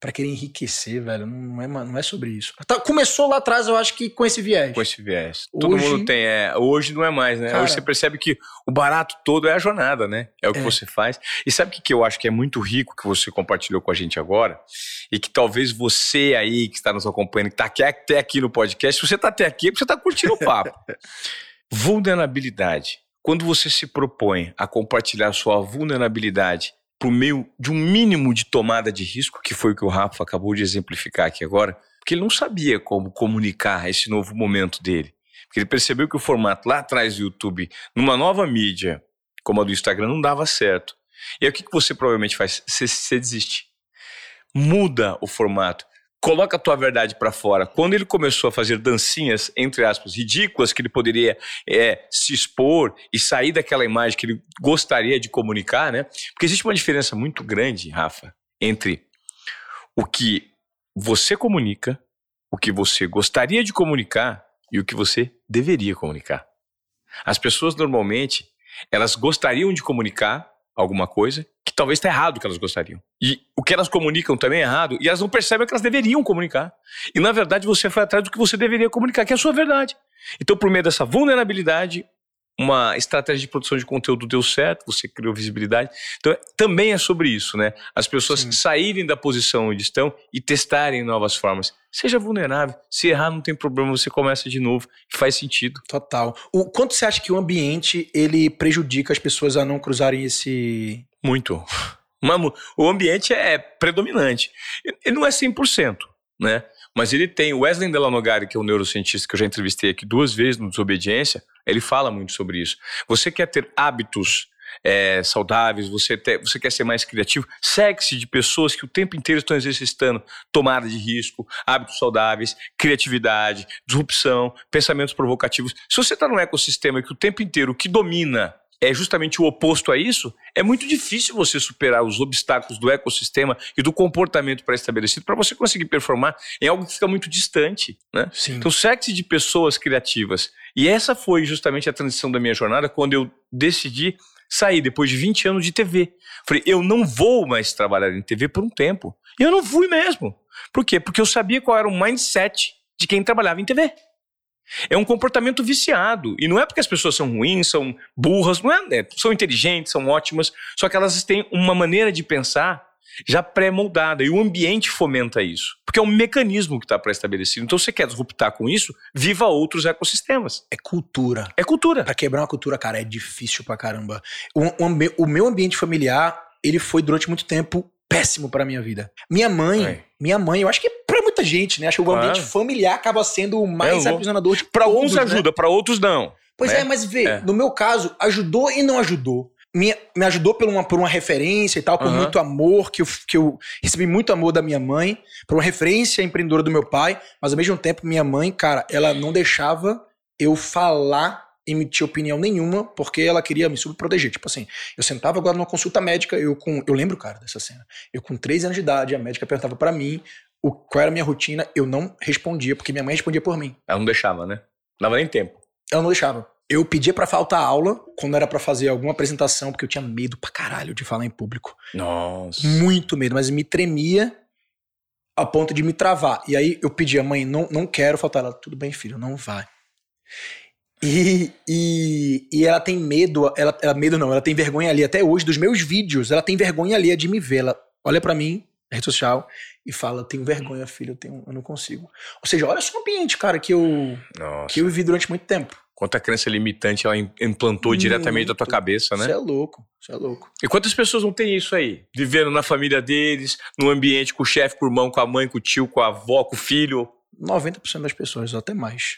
Para querer enriquecer, velho. Não é, não é sobre isso. Tá, começou lá atrás, eu acho que com esse viés. Com esse viés. Hoje, Todo mundo tem. É, hoje não é mais, né? Cara, hoje você percebe que o barato todo é a jornada, né? É o que é. você faz. E sabe o que, que eu acho que é muito rico que você compartilhou com a gente agora? E que talvez você aí que está nos acompanhando, que está até aqui no podcast, se você está até aqui, é porque você está curtindo o papo. vulnerabilidade. Quando você se propõe a compartilhar sua vulnerabilidade por meio de um mínimo de tomada de risco, que foi o que o Rafa acabou de exemplificar aqui agora, porque ele não sabia como comunicar esse novo momento dele. Porque ele percebeu que o formato lá atrás do YouTube, numa nova mídia, como a do Instagram, não dava certo. E aí o que, você provavelmente faz? Você desiste. Muda o formato coloca a tua verdade para fora. Quando ele começou a fazer dancinhas, entre aspas, ridículas, que ele poderia é, se expor e sair daquela imagem que ele gostaria de comunicar, né? Porque existe uma diferença muito grande, Rafa, entre o que você comunica, o que você gostaria de comunicar e o que você deveria comunicar. As pessoas normalmente, elas gostariam de comunicar alguma coisa que talvez está errado que elas gostariam. E o que elas comunicam também é errado, e elas não percebem que elas deveriam comunicar. E na verdade você foi atrás do que você deveria comunicar, que é a sua verdade. Então, por meio dessa vulnerabilidade, uma estratégia de produção de conteúdo deu certo, você criou visibilidade. Então, também é sobre isso, né? As pessoas Sim. saírem da posição onde estão e testarem novas formas. Seja vulnerável. Se errar, não tem problema, você começa de novo. Faz sentido. Total. O quanto você acha que o ambiente ele prejudica as pessoas a não cruzarem esse. Muito. o ambiente é predominante. Ele não é 100%, né? Mas ele tem. O Wesley Delanogari, que é um neurocientista que eu já entrevistei aqui duas vezes no Desobediência, ele fala muito sobre isso. Você quer ter hábitos é, saudáveis, você, você quer ser mais criativo, segue-se de pessoas que o tempo inteiro estão exercitando tomada de risco, hábitos saudáveis, criatividade, disrupção, pensamentos provocativos. Se você está num ecossistema que o tempo inteiro o que domina é justamente o oposto a isso, é muito difícil você superar os obstáculos do ecossistema e do comportamento pré-estabelecido para você conseguir performar em algo que fica muito distante. Né? Sim. Então, sexo de pessoas criativas. E essa foi justamente a transição da minha jornada quando eu decidi sair depois de 20 anos de TV. Falei, eu não vou mais trabalhar em TV por um tempo. E eu não fui mesmo. Por quê? Porque eu sabia qual era o mindset de quem trabalhava em TV. É um comportamento viciado. E não é porque as pessoas são ruins, são burras, não é, é são inteligentes, são ótimas, só que elas têm uma maneira de pensar já pré-moldada. E o ambiente fomenta isso. Porque é um mecanismo que está pré-estabelecido. Então, você quer disruptar com isso, viva outros ecossistemas. É cultura. É cultura. Pra quebrar uma cultura, cara, é difícil pra caramba. O, o, o meu ambiente familiar, ele foi durante muito tempo péssimo pra minha vida. Minha mãe, é. minha mãe, eu acho que gente, né? Acho que o ambiente familiar acaba sendo o mais É, aprisionador de Pra todos, uns né? ajuda, pra outros não. Pois né? é, mas vê, É. no meu caso, ajudou e não ajudou. Me, me ajudou por uma, por uma referência e tal, por Aham. muito amor, que eu, que eu recebi muito amor da minha mãe, por uma referência empreendedora do meu pai, mas ao mesmo tempo, minha mãe, cara, ela não deixava eu falar, emitir opinião nenhuma, porque ela queria me subproteger. Tipo assim, eu sentava agora numa consulta médica, eu com. Eu lembro, cara, dessa cena. Eu com 13 anos de idade, a médica perguntava pra mim o, qual era a minha rotina, eu não respondia, porque minha mãe respondia por mim. Ela não deixava, né? Não dava nem tempo. Ela não deixava. Eu pedia pra faltar aula quando era pra fazer alguma apresentação, porque eu tinha medo pra caralho de falar em público. Nossa. Muito medo, mas me tremia a ponto de me travar. E aí eu pedia, mãe, não, não quero faltar. Ela, tudo bem, filho, não vai. E, e, e ela tem medo, ela, ela medo não, ela tem vergonha ali até hoje dos meus vídeos. Ela tem vergonha ali de me ver. Ela olha pra mim, rede social, e fala: tenho vergonha, filho, eu, tenho, eu não consigo. Ou seja, olha só o ambiente, cara, que eu, Nossa. que eu vivi durante muito tempo. Quanta crença limitante ela im- implantou diretamente da tua Muito. cabeça, né? Isso é louco, isso é louco. E quantas pessoas não têm isso aí? Vivendo na família deles, no ambiente com o chefe, com o irmão, com a mãe, com o tio, com a avó, com o filho. 90% das pessoas, até mais.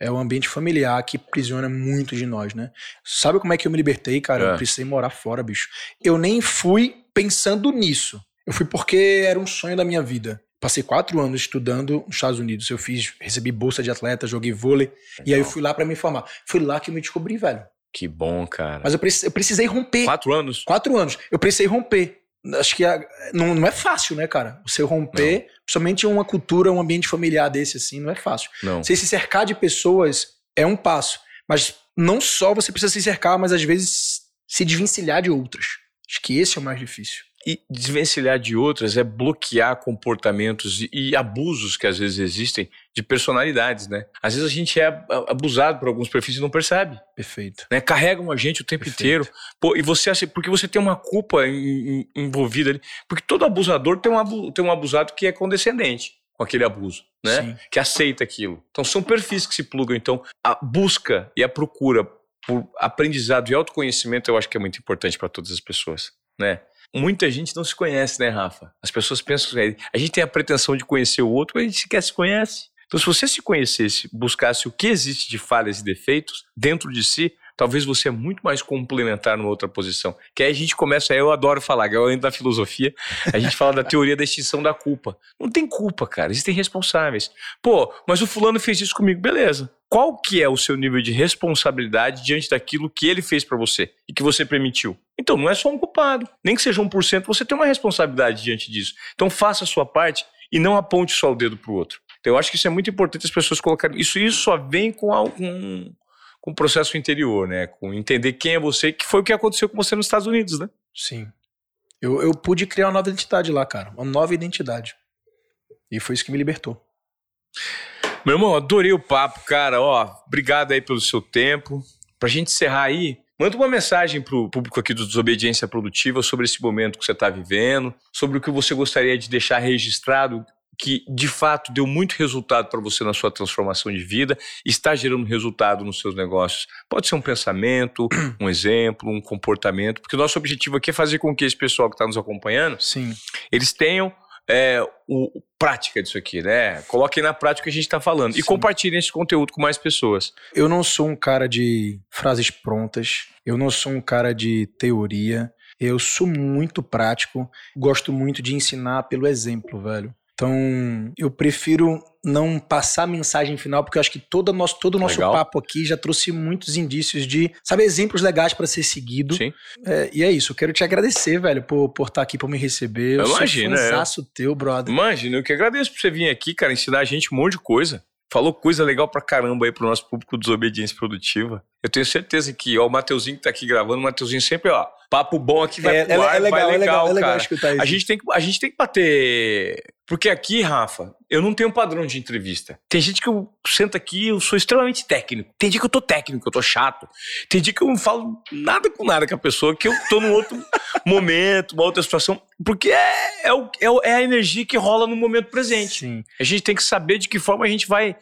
É o ambiente familiar que aprisiona muito de nós, né? Sabe como é que eu me libertei, cara? É. Eu precisei morar fora, bicho. Eu nem fui pensando nisso. Eu fui porque era um sonho da minha vida. Passei quatro anos estudando nos Estados Unidos. Eu fiz, recebi bolsa de atleta, joguei vôlei. E aí eu fui lá pra me formar. Foi lá que eu me descobri, velho. Que bom, cara. Mas eu, preci- eu precisei romper. Quatro anos? Quatro anos. Eu precisei romper. Acho que a- não, não é fácil, né, cara? Você romper, principalmente uma cultura, um ambiente familiar desse, assim, não é fácil. Não. Você se cercar de pessoas é um passo. Mas não só você precisa se cercar, mas às vezes se desvencilhar de outras. Acho que esse é o mais difícil. E desvencilhar de outras é bloquear comportamentos e, e abusos que às vezes existem de personalidades, né? Às vezes a gente é abusado por alguns perfis e não percebe, Perfeito. né? Carregam a gente o tempo Perfeito. inteiro. Pô, e você porque você tem uma culpa em- em- envolvida ali. Porque todo abusador tem um, tem um abusado que é condescendente com aquele abuso, né? Sim. Que aceita aquilo. Então são perfis que se plugam. Então a busca e a procura por aprendizado e autoconhecimento eu acho que é muito importante para todas as pessoas, né? Muita gente não se conhece, né, Rafa? As pessoas pensam que a gente tem a pretensão de conhecer o outro, mas a gente sequer se conhece. Então, se você se conhecesse, buscasse o que existe de falhas e defeitos dentro de si, talvez você é muito mais complementar numa outra posição. Que aí a gente começa, eu adoro falar, eu entro da filosofia, a gente fala da teoria da extinção da culpa. Não tem culpa, cara, existem responsáveis. Pô, mas o fulano fez isso comigo, beleza. Qual que é o seu nível de responsabilidade diante daquilo que ele fez pra você e que você permitiu? Então, não é só um culpado. Nem que seja 1%, você tem uma responsabilidade diante disso. Então, faça a sua parte e não aponte só o dedo pro outro. Então, eu acho que isso é muito importante as pessoas colocarem. Isso, isso só vem com, a- com, o processo interior, né? Com entender quem é você, que foi o que aconteceu com você nos Estados Unidos, né? Sim. Eu, eu pude criar uma nova identidade lá, cara. Uma nova identidade. E foi isso que me libertou. Meu irmão, adorei o papo, cara. Ó, obrigado aí pelo seu tempo. Pra gente encerrar aí, manda uma mensagem pro público aqui do Desobediência Produtiva sobre esse momento que você tá vivendo, sobre o que você gostaria de deixar registrado que de fato deu muito resultado para você na sua transformação de vida, está gerando resultado nos seus negócios. Pode ser um pensamento, um exemplo, um comportamento, porque o nosso objetivo aqui é fazer com que esse pessoal que está nos acompanhando Sim. eles tenham é, o, prática disso aqui, né? Coloquem na prática o que a gente está falando e Sim. compartilhem esse conteúdo com mais pessoas. Eu não sou um cara de frases prontas. Eu não sou um cara de teoria. Eu sou muito prático. Gosto muito de ensinar pelo exemplo, velho. Então, eu prefiro não passar a mensagem final, porque eu acho que todo o nosso, todo nosso Legal. papo aqui já trouxe muitos indícios de, sabe, exemplos legais para ser seguido. Sim. É, e é isso, eu quero te agradecer, velho, por, por estar aqui, por me receber. Eu, Eu imagino, sou é. fãzaço teu, brother. Imagina, eu que agradeço por você vir aqui, cara, ensinar a gente um monte de coisa. Falou coisa legal pra caramba aí pro nosso público Desobediência Produtiva. Eu tenho certeza que, ó, o Mateuzinho que tá aqui gravando, o Mateuzinho sempre, ó, papo bom aqui vai É, pro é, ar, é legal, vai é legal, é legal cara. escutar isso. A gente, tem que, a gente tem que bater. Porque aqui, Rafa, eu não tenho um padrão de entrevista. Tem gente que eu sento aqui eu sou extremamente técnico. Tem dia que eu tô técnico, eu tô chato. Tem dia que eu não falo nada com nada com a pessoa, que eu tô num outro momento, uma outra situação. Porque é, é, é é a energia que rola no momento presente. Sim. A gente tem que saber de que forma a gente vai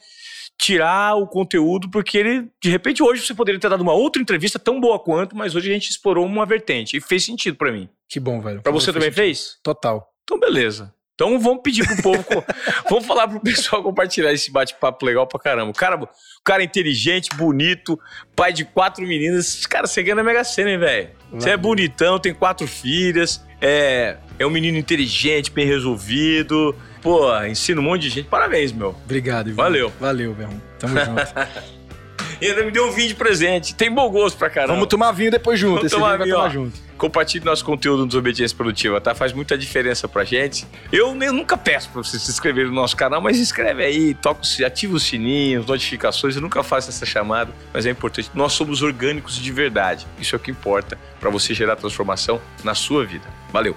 tirar o conteúdo, porque ele, de repente, hoje você poderia ter dado uma outra entrevista tão boa quanto, mas hoje a gente explorou uma vertente e fez sentido pra mim. Que bom, velho. Pra você também fez? Total. Então, beleza. Então vamos pedir pro povo, vamos falar pro pessoal compartilhar esse bate-papo legal pra caramba. O cara, o cara é inteligente, bonito, pai de quatro meninas. Cara, você ganha na Mega Sena, hein, velho? Você é bonitão, tem quatro filhas, é, é um menino inteligente, bem resolvido. Pô, ensina um monte de gente. Parabéns, meu. Obrigado, Ivan. Valeu. Valeu, Verão. Tamo junto. E ainda me deu um vinho de presente. Tem bom gosto pra caramba. Vamos tomar vinho depois junto. Vamos Esse tomar vinho vinho, tomar junto. Compartilhe nosso conteúdo no Desobediência Produtiva, tá? Faz muita diferença pra gente. Eu, nem- nunca peço pra você se inscrever no nosso canal, mas inscreve aí, toca, ativa o sininho, as notificações. Eu nunca faço essa chamada, mas é importante. Nós somos orgânicos de verdade. Isso é o que importa pra você gerar transformação na sua vida. Valeu!